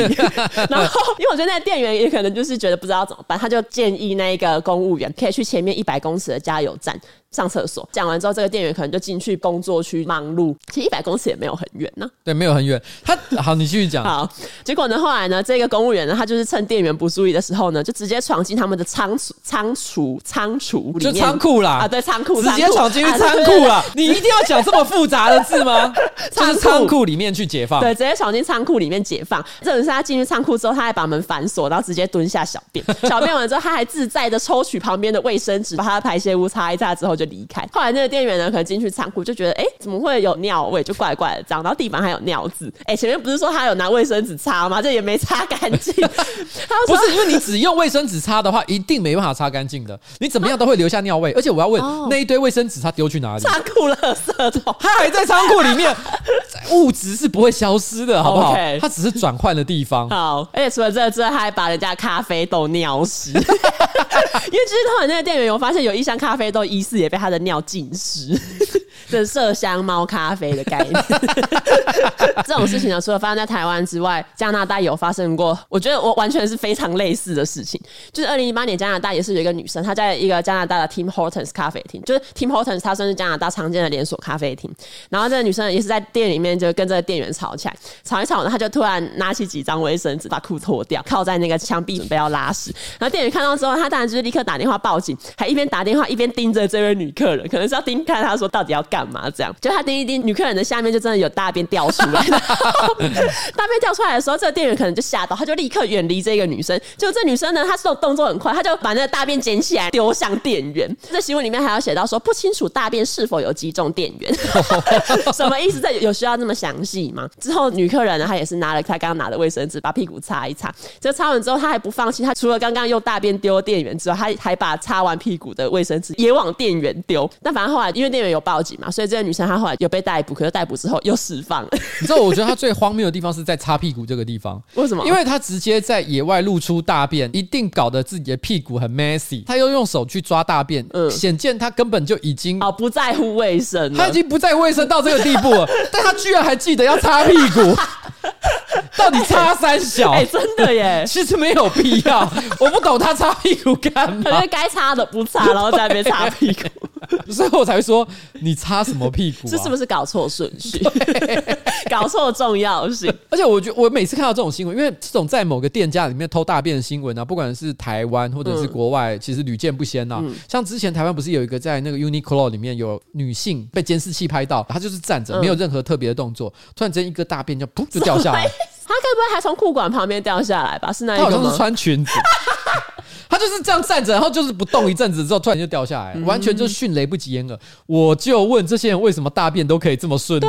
然后，因为我觉得那个店员也可能就是觉得不知道怎么办，他就建议那个。公务员可以去前面一百公尺的加油站上厕所。讲完之后，这个店员可能就进去工作区忙碌。其实一百公尺也没有很远呢、啊。对，没有很远。他好，你继续讲。好，结果呢，后来呢，这个公务员呢，他就是趁店员不注意的时候呢，就直接闯进他们的仓储、仓储、仓储里面，就仓库啦。啊，对，仓库，直接闯进去仓库了。你一定要讲这么复杂的字吗？就是仓库里面去解放。对，直接闯进仓库里面解放。这是他进去仓库之后，他还把门反锁，然后直接蹲下小便。小便完之后，他还自在的抽取旁边的卫生纸，把他的排泄物擦一擦之后就离开。后来那个店员呢，可能进去仓库就觉得，哎、欸，怎么会有尿味？就怪怪的脏，然后地板还有尿渍。哎、欸，前面不是说他有拿卫生纸擦吗？这也没擦干净。不是因为你只用卫生纸擦的话，一定没办法擦干净的。你怎么样都会留下尿味。而且我要问，哦、那一堆卫生纸他丢去哪里？仓库垃圾桶，他还在仓库里面，物质是不会消失的，好不好？它只是转换的地方。好，而且除了这个之外，他还把人家咖啡豆尿湿。因为其实他们那个店员有发现有一箱咖啡豆疑似也被他的尿浸湿，这麝香猫咖啡的概念。这种事情呢，除了发生在台湾之外，加拿大有发生过。我觉得我完全是非常类似的事情。就是二零一八年加拿大也是有一个女生，她在一个加拿大的 Tim Hortons 咖啡厅，就是 Tim Hortons，它算是加拿大常见的连锁咖啡厅。然后这个女生也是在店里面就跟这个店员吵起来，吵一吵呢，她就突然拿起几张卫生纸把裤脱掉，靠在那个墙壁准备要拉屎。然后店员看到之后，他当然就是立刻打电话报警，还一边打电话一边盯着这位女客人，可能是要盯看她说到底要干嘛这样。就他盯一盯女客人的下面，就真的有大便掉出来。大便掉出来的时候，这个店员可能就吓到，他就立刻远离这个女生。就这女生呢，她这种动作很快，她就把那个大便捡起来丢向店员。这新闻里面还要写到说，不清楚大便是否有击中店员，什么意思？这有需要这么详细吗？之后女客人呢，她也是拿了她刚刚拿的卫生纸，把屁股擦一擦。这擦完之后，她还不放弃，她除了刚刚用大便丢店员之外，她还把擦完屁股的卫生纸也往店员丢。但反正后来因为店员有报警嘛，所以这个女生她后来有被逮捕，可是逮捕之后又释放了。你知道，我觉得她最荒谬的地方是在擦屁股这个地方。为什么？因为她直接在野外露出大便，一定搞得自己的屁股很 messy。她又用手去抓大便，嗯，显见她根本就已经哦不在乎卫生，她已经不在乎卫生到这个地步了，但她居然还记得要擦屁股。到底擦三小？哎、欸，真的耶！其实没有必要，我不懂他擦屁股干嘛？因为该擦的不擦，然后在那边擦屁股，所以我才会说你擦什么屁股、啊？这是不是搞错顺序？搞错重要性。而且我觉得我每次看到这种新闻，因为这种在某个店家里面偷大便的新闻啊，不管是台湾或者是国外，嗯、其实屡见不鲜呐、啊。嗯、像之前台湾不是有一个在那个 Uniqlo 里面有女性被监视器拍到，她就是站着，没有任何特别的动作，突然间一个大便就噗就掉下来。他该不会还从裤管旁边掉下来吧？是那一个吗？他好像是穿裙子，他就是这样站着，然后就是不动一阵子之后，突然就掉下来，完全就是迅雷不及掩耳。我就问这些人，为什么大便都可以这么顺利？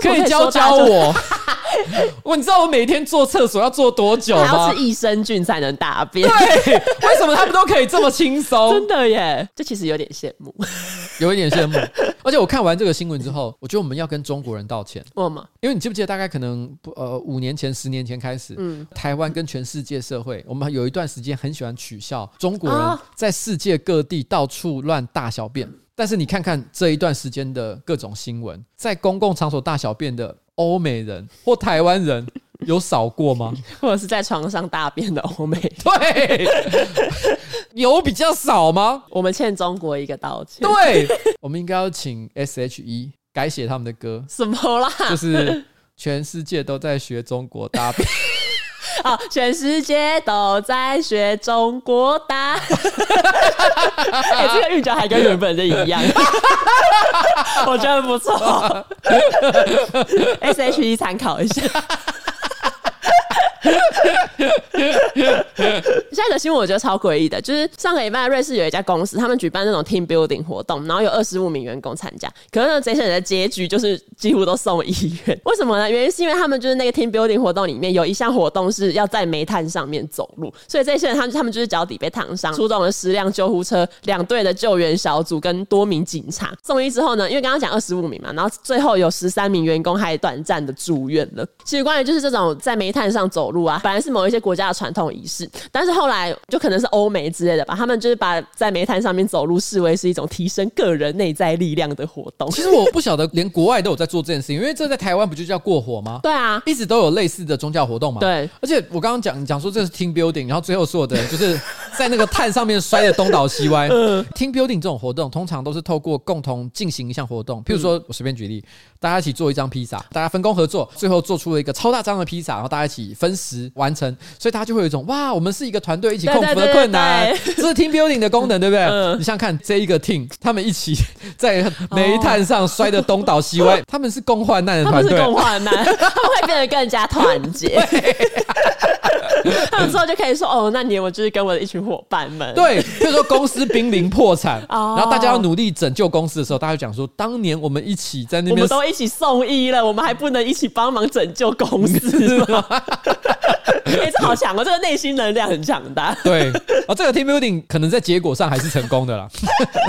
可以教教我。我你知道我每天坐厕所要坐多久吗？要吃益生菌才能大便。对，为什么他们都可以这么轻松？真的耶，这其实有点羡慕，有一点羡慕。而且我看完这个新闻之后，我觉得我们要跟中国人道歉。为什么？因为你记不记得，大概可能呃五年前、十年前开始，嗯，台湾跟全世界社会，我们有一段时间很喜欢取笑中国人在世界各地到处乱大小便。但是你看看这一段时间的各种新闻，在公共场所大小便的。欧美人或台湾人有少过吗？或者是在床上大便的欧美？对，有比较少吗？我们欠中国一个道歉。对，我们应该要请 S.H.E 改写他们的歌。什么啦？就是全世界都在学中国大便。啊！全世界都在学中国大。哎、欸，这个韵脚还跟原本的一样，我觉得不错。S H E 参考一下。下一个新闻我觉得超诡异的，就是上个礼拜瑞士有一家公司，他们举办那种 team building 活动，然后有二十五名员工参加。可是呢，这些人的结局就是几乎都送医院。为什么呢？原因是因为他们就是那个 team building 活动里面有一项活动是要在煤炭上面走路，所以这些人他们他们就是脚底被烫伤，出动了十辆救护车、两队的救援小组跟多名警察。送医之后呢，因为刚刚讲二十五名嘛，然后最后有十三名员工还短暂的住院了。其实关于就是这种在煤炭上走路啊，本来是某一些国家的传统仪式，但是后来就可能是欧美之类的吧，他们就是把在煤炭上面走路视为是一种提升个人内在力量的活动。其实我不晓得，连国外都有在做这件事情，因为这在台湾不就叫过火吗？对啊，一直都有类似的宗教活动嘛。对，而且我刚刚讲讲说这是 team building，然后最后所有的人就是在那个炭上面摔的东倒西歪。嗯，team building 这种活动通常都是透过共同进行一项活动，譬如说我随便举例，大家一起做一张披萨，大家分工合作，最后做出了一个超大张的披萨，然后大家一起分食完成，所以他就会有一种哇，我们是一个团队，一起克服的困难，这是 team building 的功能，对不对？嗯、你想想看这一个 team，他们一起在煤炭上摔得东倒西歪，哦、他们是共患难的团队，他们是共患难，他们会变得更加团结。对他们之后就可以说哦，那年我就是跟我的一群伙伴们，对，比如说公司濒临破产，哦、然后大家要努力拯救公司的时候，大家就讲说，当年我们一起在那边，我们都一起送医了，我们还不能一起帮忙拯救公司吗？哎、欸，这好强哦！这个内心能量很强大。对，哦，这个 team building 可能在结果上还是成功的啦。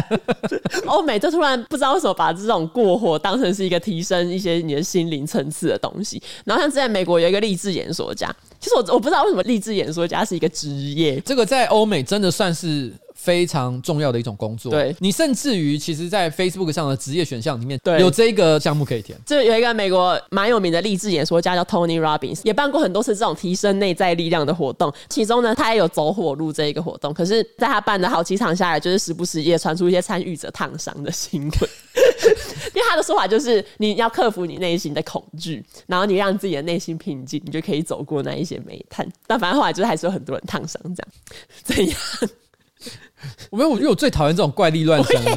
欧美就突然不知道为什么把这种过火当成是一个提升一些你的心灵层次的东西。然后像之前美国有一个励志演说家，其实我我不知道为什么励志演说家是一个职业。这个在欧美真的算是。非常重要的一种工作，对，你甚至于其实，在 Facebook 上的职业选项里面，对，有这个项目可以填。就有一个美国蛮有名的励志演说家叫 Tony Robbins，也办过很多次这种提升内在力量的活动。其中呢，他也有走火入这一个活动。可是，在他办的好几场下来，就是时不时也传出一些参与者烫伤的新闻。因为他的说法就是，你要克服你内心的恐惧，然后你让自己的内心平静，你就可以走过那一些煤炭。但反正后来就是还是有很多人烫伤，这样怎样？我没有，我觉得我最讨厌这种怪力乱神的。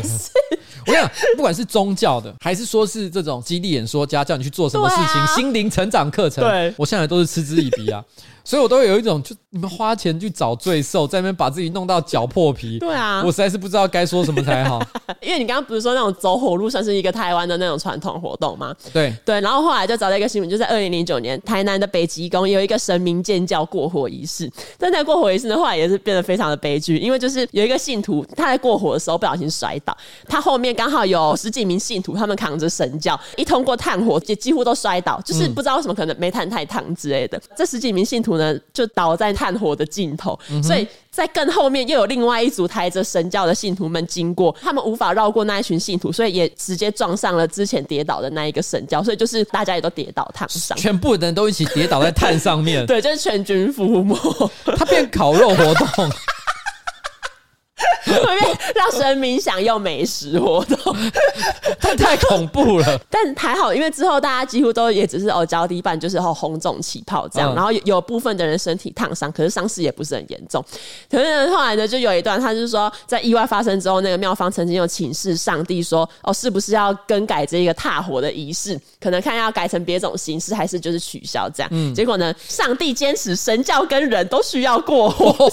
我跟你讲，不管是宗教的，还是说是这种激励演说家叫你去做什么事情，啊、心灵成长课程，对我现在都是嗤之以鼻啊。所以我都有一种，就你们花钱去找罪受，在那边把自己弄到脚破皮。对啊，我实在是不知道该说什么才好。因为你刚刚不是说那种走火入算是一个台湾的那种传统活动吗？对对，然后后来就找到一个新闻，就在二零零九年，台南的北极宫有一个神明建教过火仪式。但在过火仪式呢，后来也是变得非常的悲剧，因为就是有一个信徒他在过火的时候不小心摔倒，他后面刚好有十几名信徒，他们扛着神教，一通过炭火也几乎都摔倒，就是不知道为什么可能煤炭太烫之类的。嗯、这十几名信徒呢，就倒在炭火的尽头，嗯、所以在更后面又有另外一组抬着神教的信徒们经过，他们无法绕过那一群信徒，所以也直接撞上了之前跌倒的那一个神教，所以就是大家也都跌倒烫伤，全部人都一起跌倒在炭上面。对，就是全军覆没，它变烤肉活动。让神明享用美食活动？太太恐怖了。但还好，因为之后大家几乎都也只是哦脚底板就是哦红肿起泡这样，嗯、然后有有部分的人身体烫伤，可是伤势也不是很严重。可是后来呢，就有一段，他就是说，在意外发生之后，那个妙方曾经有请示上帝说，哦，是不是要更改这一个踏火的仪式？可能看要改成别种形式，还是就是取消这样？嗯、结果呢，上帝坚持神教跟人都需要过火。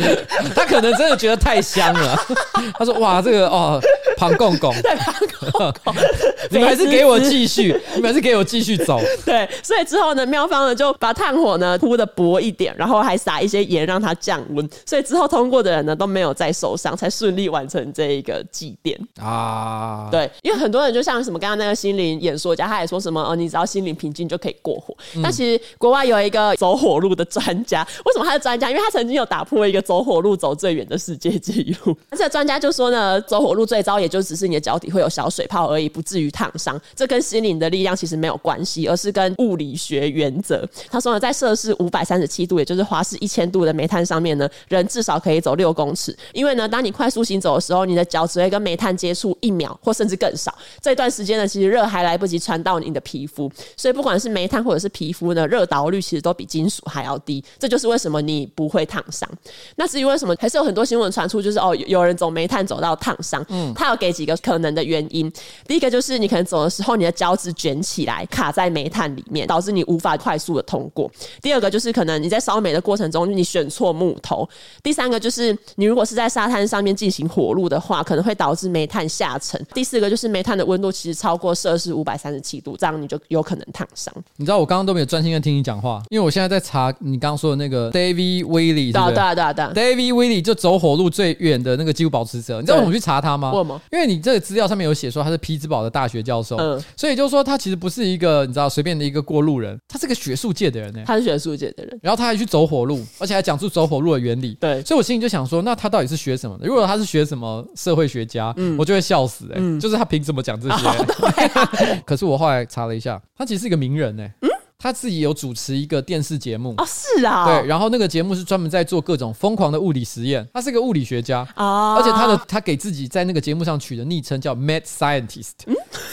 他可能真的觉得太香了，他说：“哇，这个哦，庞公公，对庞公公，你们还是给我继续，你们还是给我继续走。”对，所以之后呢，妙方呢就把炭火呢铺的薄一点，然后还撒一些盐让它降温，所以之后通过的人呢都没有再受伤，才顺利完成这一个祭奠啊。对，因为很多人就像什么刚刚那个心灵演说家，他也说什么哦，你只要心灵平静就可以过火。嗯、但其实国外有一个走火路的专家，为什么他是专家？因为他曾经有打破一个走火路走最远的世界纪录。而 且专家就说呢，走火路最糟也就只是你的脚底会有小水泡而已，不至于烫伤。这跟心灵的力量其实没有关系，而是跟物理学原则。他说呢，在摄氏五百三十七度，也就是华氏一千度的煤炭上面呢，人至少可以走六公尺。因为呢，当你快速行走的时候，你的脚只会跟煤炭接触一秒，或甚至更少。这段时间呢，其实热还来不及传到你的皮肤，所以不管是煤炭或者是皮肤呢，热导率其实都比金属还要低。这就是为什么你不会烫伤。那至于为什么还是有很多新闻传出，就是哦，有人走煤炭走到烫伤。嗯，他有给几个可能的原因。第一个就是你可能走的时候，你的脚趾卷起来卡在煤炭里面，导致你无法快速的通过。第二个就是可能你在烧煤的过程中你选错木头。第三个就是你如果是在沙滩上面进行火路的话，可能会导致煤炭下沉。第四个就是煤炭的温度其实超过摄氏五百三十七度，这样你就有可能烫伤。你知道我刚刚都没有专心的听你讲话，因为我现在在查你刚刚说的那个 David Willey，对对对对对，David Willey 就走火路最远的那个纪录保持者。你知道我们去查他吗？为什么？因为你这个资料上面有写说他是匹兹堡的大学教授，嗯，所以就是说他其实不是一个你知道随便的一个过路人，他是个学术界的人呢。他是学术界的人，然后他还去走火路，而且还讲出走火路的原理。对，所以我心里就想说，那他到底是学什么的？如果他是学什么社会学家，嗯，我就会笑死哎，嗯，就是他凭什么讲这些？哦，对啊。可是我后来查了一下，他其实是一个名人呢。嗯。他自己有主持一个电视节目哦，是啊，对，然后那个节目是专门在做各种疯狂的物理实验。他是个物理学家啊，而且他的他给自己在那个节目上取的昵称叫 Mad Scientist，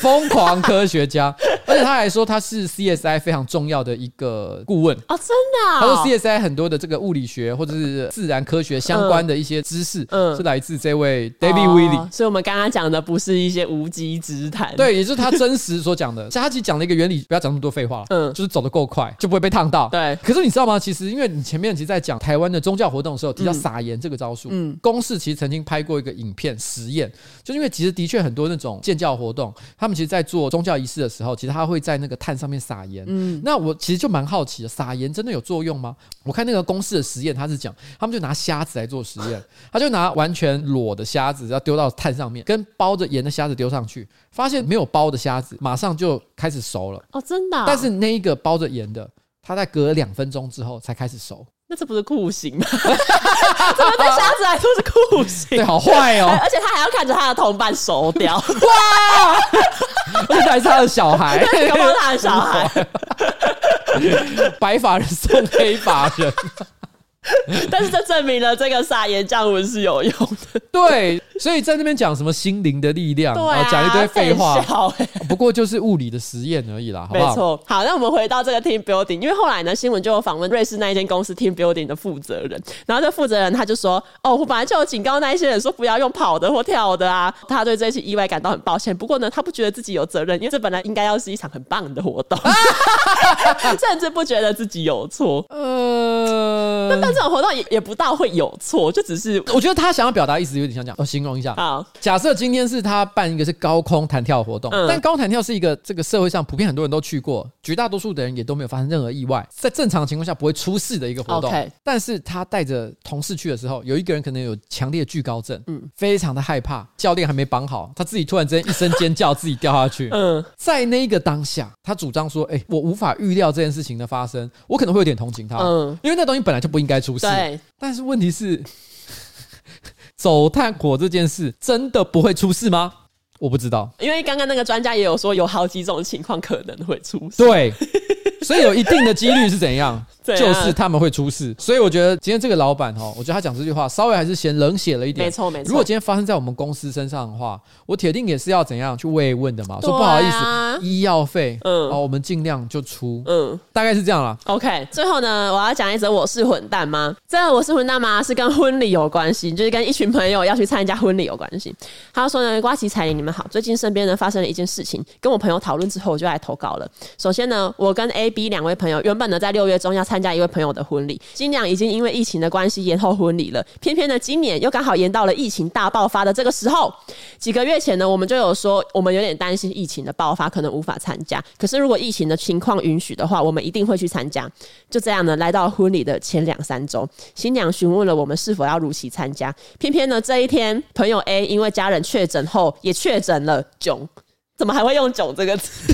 疯狂科学家。而且他还说他是 CSI 非常重要的一个顾问哦，真的。他说 CSI 很多的这个物理学或者是自然科学相关的一些知识，嗯，是来自这位 David Willey。所以我们刚刚讲的不是一些无稽之谈，对，也就是他真实所讲的。像他其实讲了一个原理，不要讲那么多废话，嗯，就是。走得够快就不会被烫到。对，可是你知道吗？其实因为你前面其实在讲台湾的宗教活动的时候，提到撒盐这个招数。嗯，公视其实曾经拍过一个影片实验，就是因为其实的确很多那种建教活动，他们其实在做宗教仪式的时候，其实他会在那个炭上面撒盐。嗯，那我其实就蛮好奇的，撒盐真的有作用吗？我看那个公视的实验，他是讲他们就拿虾子来做实验，他就拿完全裸的虾子要丢到炭上面，跟包着盐的虾子丢上去，发现没有包的虾子马上就开始熟了。哦，真的？但是那一个。包着盐的，它在隔了两分钟之后才开始熟，那这不是酷刑吗？怎么对虾子来说是酷刑？对，好坏哦！而且他还要看着他的同伴熟掉，哇！而且还是他的小孩，搞不好他的小孩，白发人送黑发人。但是这证明了这个撒盐降温是有用的。对，所以在那边讲什么心灵的力量，对啊，讲一堆废话，欸、不过就是物理的实验而已啦，好不好？没错。好，那我们回到这个 team building，因为后来呢，新闻就有访问瑞士那一间公司 team building 的负责人，然后这负责人他就说：“哦，我本来就有警告那一些人说不要用跑的或跳的啊，他对这一起意外感到很抱歉。不过呢，他不觉得自己有责任，因为这本来应该要是一场很棒的活动，甚至不觉得自己有错。”呃，那但这种活动也也不大会有错，就只是我觉得他想要表达意思有点像这样，我形容一下。好，假设今天是他办一个是高空弹跳活动，嗯、但高空弹跳是一个这个社会上普遍很多人都去过，绝大多数的人也都没有发生任何意外，在正常情况下不会出事的一个活动。但是他带着同事去的时候，有一个人可能有强烈惧高症，嗯，非常的害怕，教练还没绑好，他自己突然之间一声尖叫，自己掉下去。嗯，在那一个当下，他主张说：“哎、欸，我无法预料这件事情的发生，我可能会有点同情他。”嗯，因为那东西本来就不应该出事。对，但是问题是，走炭火这件事真的不会出事吗？我不知道，因为刚刚那个专家也有说，有好几种情况可能会出事。对，所以有一定的几率是 怎样？就是他们会出事，所以我觉得今天这个老板哈，我觉得他讲这句话稍微还是嫌冷血了一点。没错没错。如果今天发生在我们公司身上的话，我铁定也是要怎样去慰问的嘛。说不好意思，医药费，嗯，哦，我们尽量就出，嗯，大概是这样啦。OK，最后呢，我要讲一则我是混蛋吗？这个我是混蛋吗？是跟婚礼有关系，就是跟一群朋友要去参加婚礼有关系。他说呢，瓜奇彩铃你们好，最近身边呢发生了一件事情，跟我朋友讨论之后，我就来投稿了。首先呢，我跟 A、B 两位朋友原本呢在六月中要。参加一位朋友的婚礼，新娘已经因为疫情的关系延后婚礼了。偏偏呢，今年又刚好延到了疫情大爆发的这个时候。几个月前呢，我们就有说，我们有点担心疫情的爆发，可能无法参加。可是如果疫情的情况允许的话，我们一定会去参加。就这样呢，来到婚礼的前两三周，新娘询问了我们是否要如期参加。偏偏呢，这一天，朋友 A 因为家人确诊后也确诊了囧，怎么还会用囧这个词？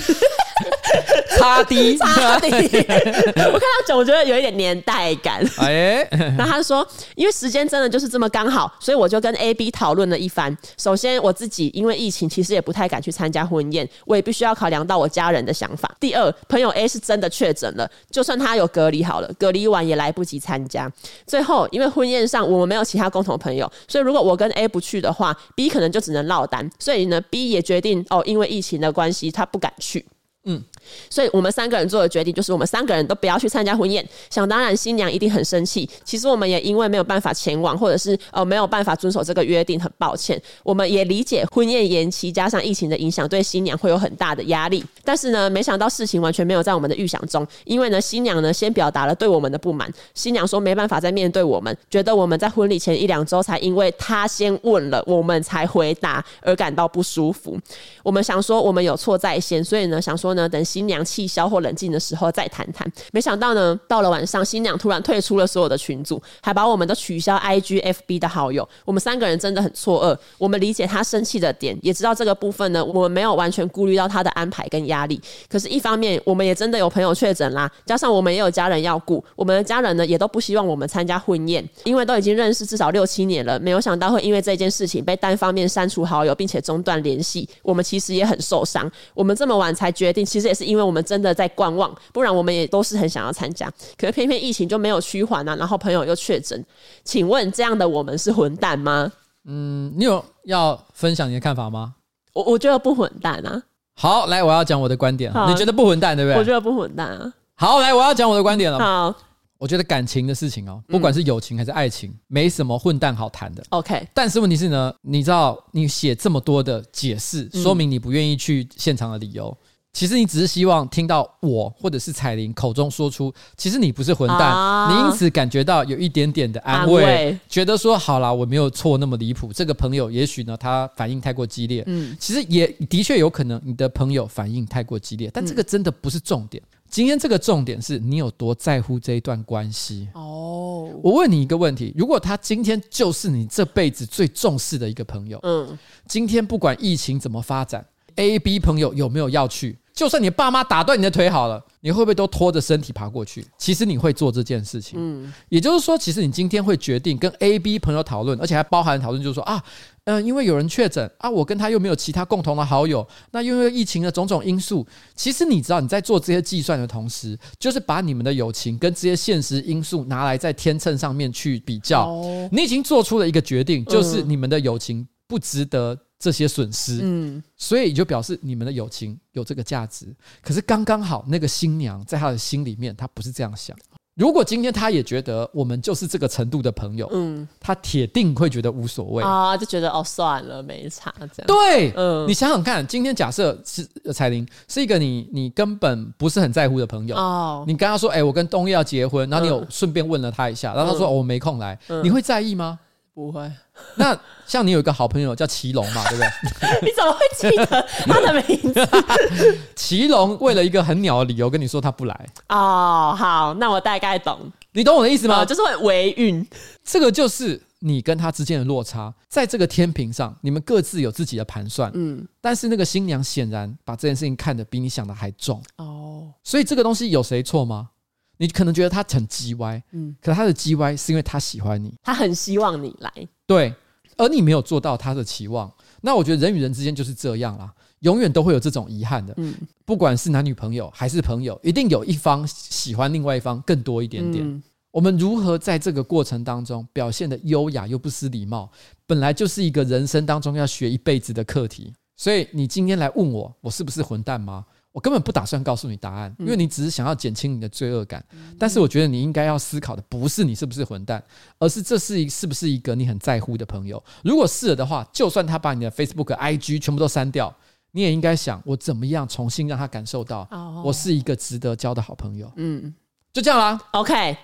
差低，差低。我看到囧，我觉得有一点年代感。哎，那他说，因为时间真的就是这么刚好，所以我就跟 A、B 讨论了一番。首先，我自己因为疫情，其实也不太敢去参加婚宴，我也必须要考量到我家人的想法。第二，朋友 A 是真的确诊了，就算他有隔离好了，隔离完也来不及参加。最后，因为婚宴上我们没有其他共同朋友，所以如果我跟 A 不去的话，B 可能就只能落单。所以呢，B 也决定哦，因为疫情的关系，他不敢去。嗯，所以我们三个人做的决定就是，我们三个人都不要去参加婚宴。想当然，新娘一定很生气。其实我们也因为没有办法前往，或者是呃没有办法遵守这个约定，很抱歉。我们也理解婚宴延期加上疫情的影响，对新娘会有很大的压力。但是呢，没想到事情完全没有在我们的预想中。因为呢，新娘呢先表达了对我们的不满。新娘说没办法再面对我们，觉得我们在婚礼前一两周才因为她先问了，我们才回答而感到不舒服。我们想说我们有错在先，所以呢想说。呢，等新娘气消或冷静的时候再谈谈。没想到呢，到了晚上，新娘突然退出了所有的群组，还把我们都取消 IG、FB 的好友。我们三个人真的很错愕。我们理解她生气的点，也知道这个部分呢，我们没有完全顾虑到她的安排跟压力。可是，一方面，我们也真的有朋友确诊啦，加上我们也有家人要顾，我们的家人呢，也都不希望我们参加婚宴，因为都已经认识至少六七年了，没有想到会因为这件事情被单方面删除好友，并且中断联系。我们其实也很受伤。我们这么晚才决定。其实也是因为我们真的在观望，不然我们也都是很想要参加。可是偏偏疫情就没有趋缓啊，然后朋友又确诊。请问这样的我们是混蛋吗？嗯，你有要分享你的看法吗？我我觉得不混蛋啊。好，来，我要讲我的观点。好你觉得不混蛋对不对？我觉得不混蛋啊。好，来，我要讲我的观点了。好，我觉得感情的事情哦，不管是友情还是爱情，嗯、没什么混蛋好谈的。OK，但是问题是呢，你知道你写这么多的解释，说明你不愿意去现场的理由。嗯其实你只是希望听到我或者是彩玲口中说出，其实你不是混蛋，啊、你因此感觉到有一点点的安慰，安慰觉得说好啦，我没有错那么离谱。这个朋友也许呢，他反应太过激烈，嗯，其实也的确有可能你的朋友反应太过激烈，但这个真的不是重点。嗯、今天这个重点是你有多在乎这一段关系。哦，我问你一个问题：如果他今天就是你这辈子最重视的一个朋友，嗯，今天不管疫情怎么发展，A、B 朋友有没有要去？就算你爸妈打断你的腿好了，你会不会都拖着身体爬过去？其实你会做这件事情。嗯，也就是说，其实你今天会决定跟 A、B 朋友讨论，而且还包含讨论，就是说啊，嗯、呃，因为有人确诊啊，我跟他又没有其他共同的好友，那因为疫情的种种因素，其实你知道你在做这些计算的同时，就是把你们的友情跟这些现实因素拿来在天秤上面去比较。哦，你已经做出了一个决定，就是你们的友情不值得。这些损失，嗯，所以就表示你们的友情有这个价值。可是刚刚好，那个新娘在她的心里面，她不是这样想。如果今天她也觉得我们就是这个程度的朋友，嗯，她铁定会觉得无所谓。啊，就觉得哦，算了，没差这样。对，嗯，你想想看，今天假设是彩玲是一个你你根本不是很在乎的朋友。哦，你跟他说，哎，我跟东叶要结婚，然后你有顺便问了他一下，然后他说，哦，我没空来，你会在意吗？不会。那像你有一个好朋友叫祁龙嘛，对不对？你怎么会记得他的名字？祁龙为了一个很鸟的理由跟你说他不来哦。好，那我大概懂。你懂我的意思吗？就是会维运，这个就是你跟他之间的落差，在这个天平上，你们各自有自己的盘算。嗯，但是那个新娘显然把这件事情看得比你想的还重哦。所以这个东西有谁错吗？你可能觉得他很叽歪，嗯，可他的叽歪是因为他喜欢你，他很希望你来，对，而你没有做到他的期望。那我觉得人与人之间就是这样啦，永远都会有这种遗憾的，嗯，不管是男女朋友还是朋友，一定有一方喜欢另外一方更多一点点。嗯，我们如何在这个过程当中表现得优雅又不失礼貌，本来就是一个人生当中要学一辈子的课题。所以你今天来问我，我是不是混蛋吗？我根本不打算告诉你答案，因为你只是想要减轻你的罪恶感。但是我觉得你应该要思考的不是你是不是混蛋，而是这是一是不是一个你很在乎的朋友。如果是的话，就算他把你的 Facebook、IG 全部都删掉，你也应该想我怎么样重新让他感受到我是一个值得交的好朋友。嗯，就这样啦。OK，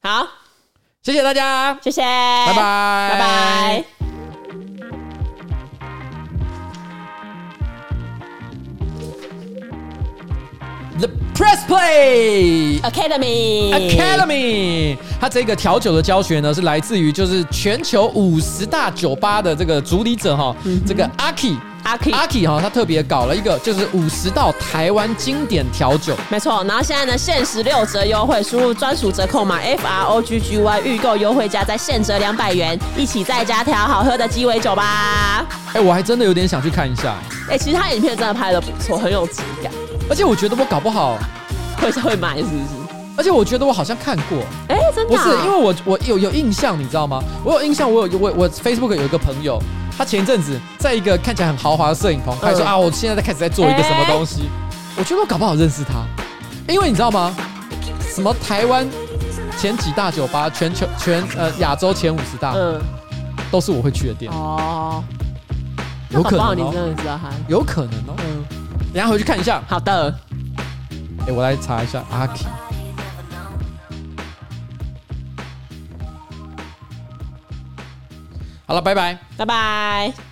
好，谢谢大家，谢谢，拜拜，拜拜。The Press Play Academy Academy，它这个调酒的教学呢，是来自于就是全球五十大酒吧的这个主理者哈，这个阿 Key 阿 Key 阿 Key 哈，他特别搞了一个就是五十道台湾经典调酒，没错。然后现在呢，限时六折优惠，输入专属折扣码 F R O G G Y，预购优惠价再现折两百元，一起在家调好喝的鸡尾酒吧。哎，我还真的有点想去看一下。哎，其实他影片真的拍的不错，很有质感。而且我觉得我搞不好会会买，是不是？而且我觉得我好像看过，哎，真的、啊、不是，因为我我有有印象，你知道吗？我有印象，我有我我 Facebook 有一个朋友，他前一阵子在一个看起来很豪华的摄影棚，他说、嗯、啊，我现在在开始在做一个什么东西。我觉得我搞不好认识他，因为你知道吗？什么台湾前几大酒吧，全球全呃亚洲前五十大，嗯，都是我会去的店哦。有可能、哦，你真的知道他？有可能哦，嗯。等下回去看一下。好的。哎，我来查一下阿 Key。好了，拜拜，拜拜。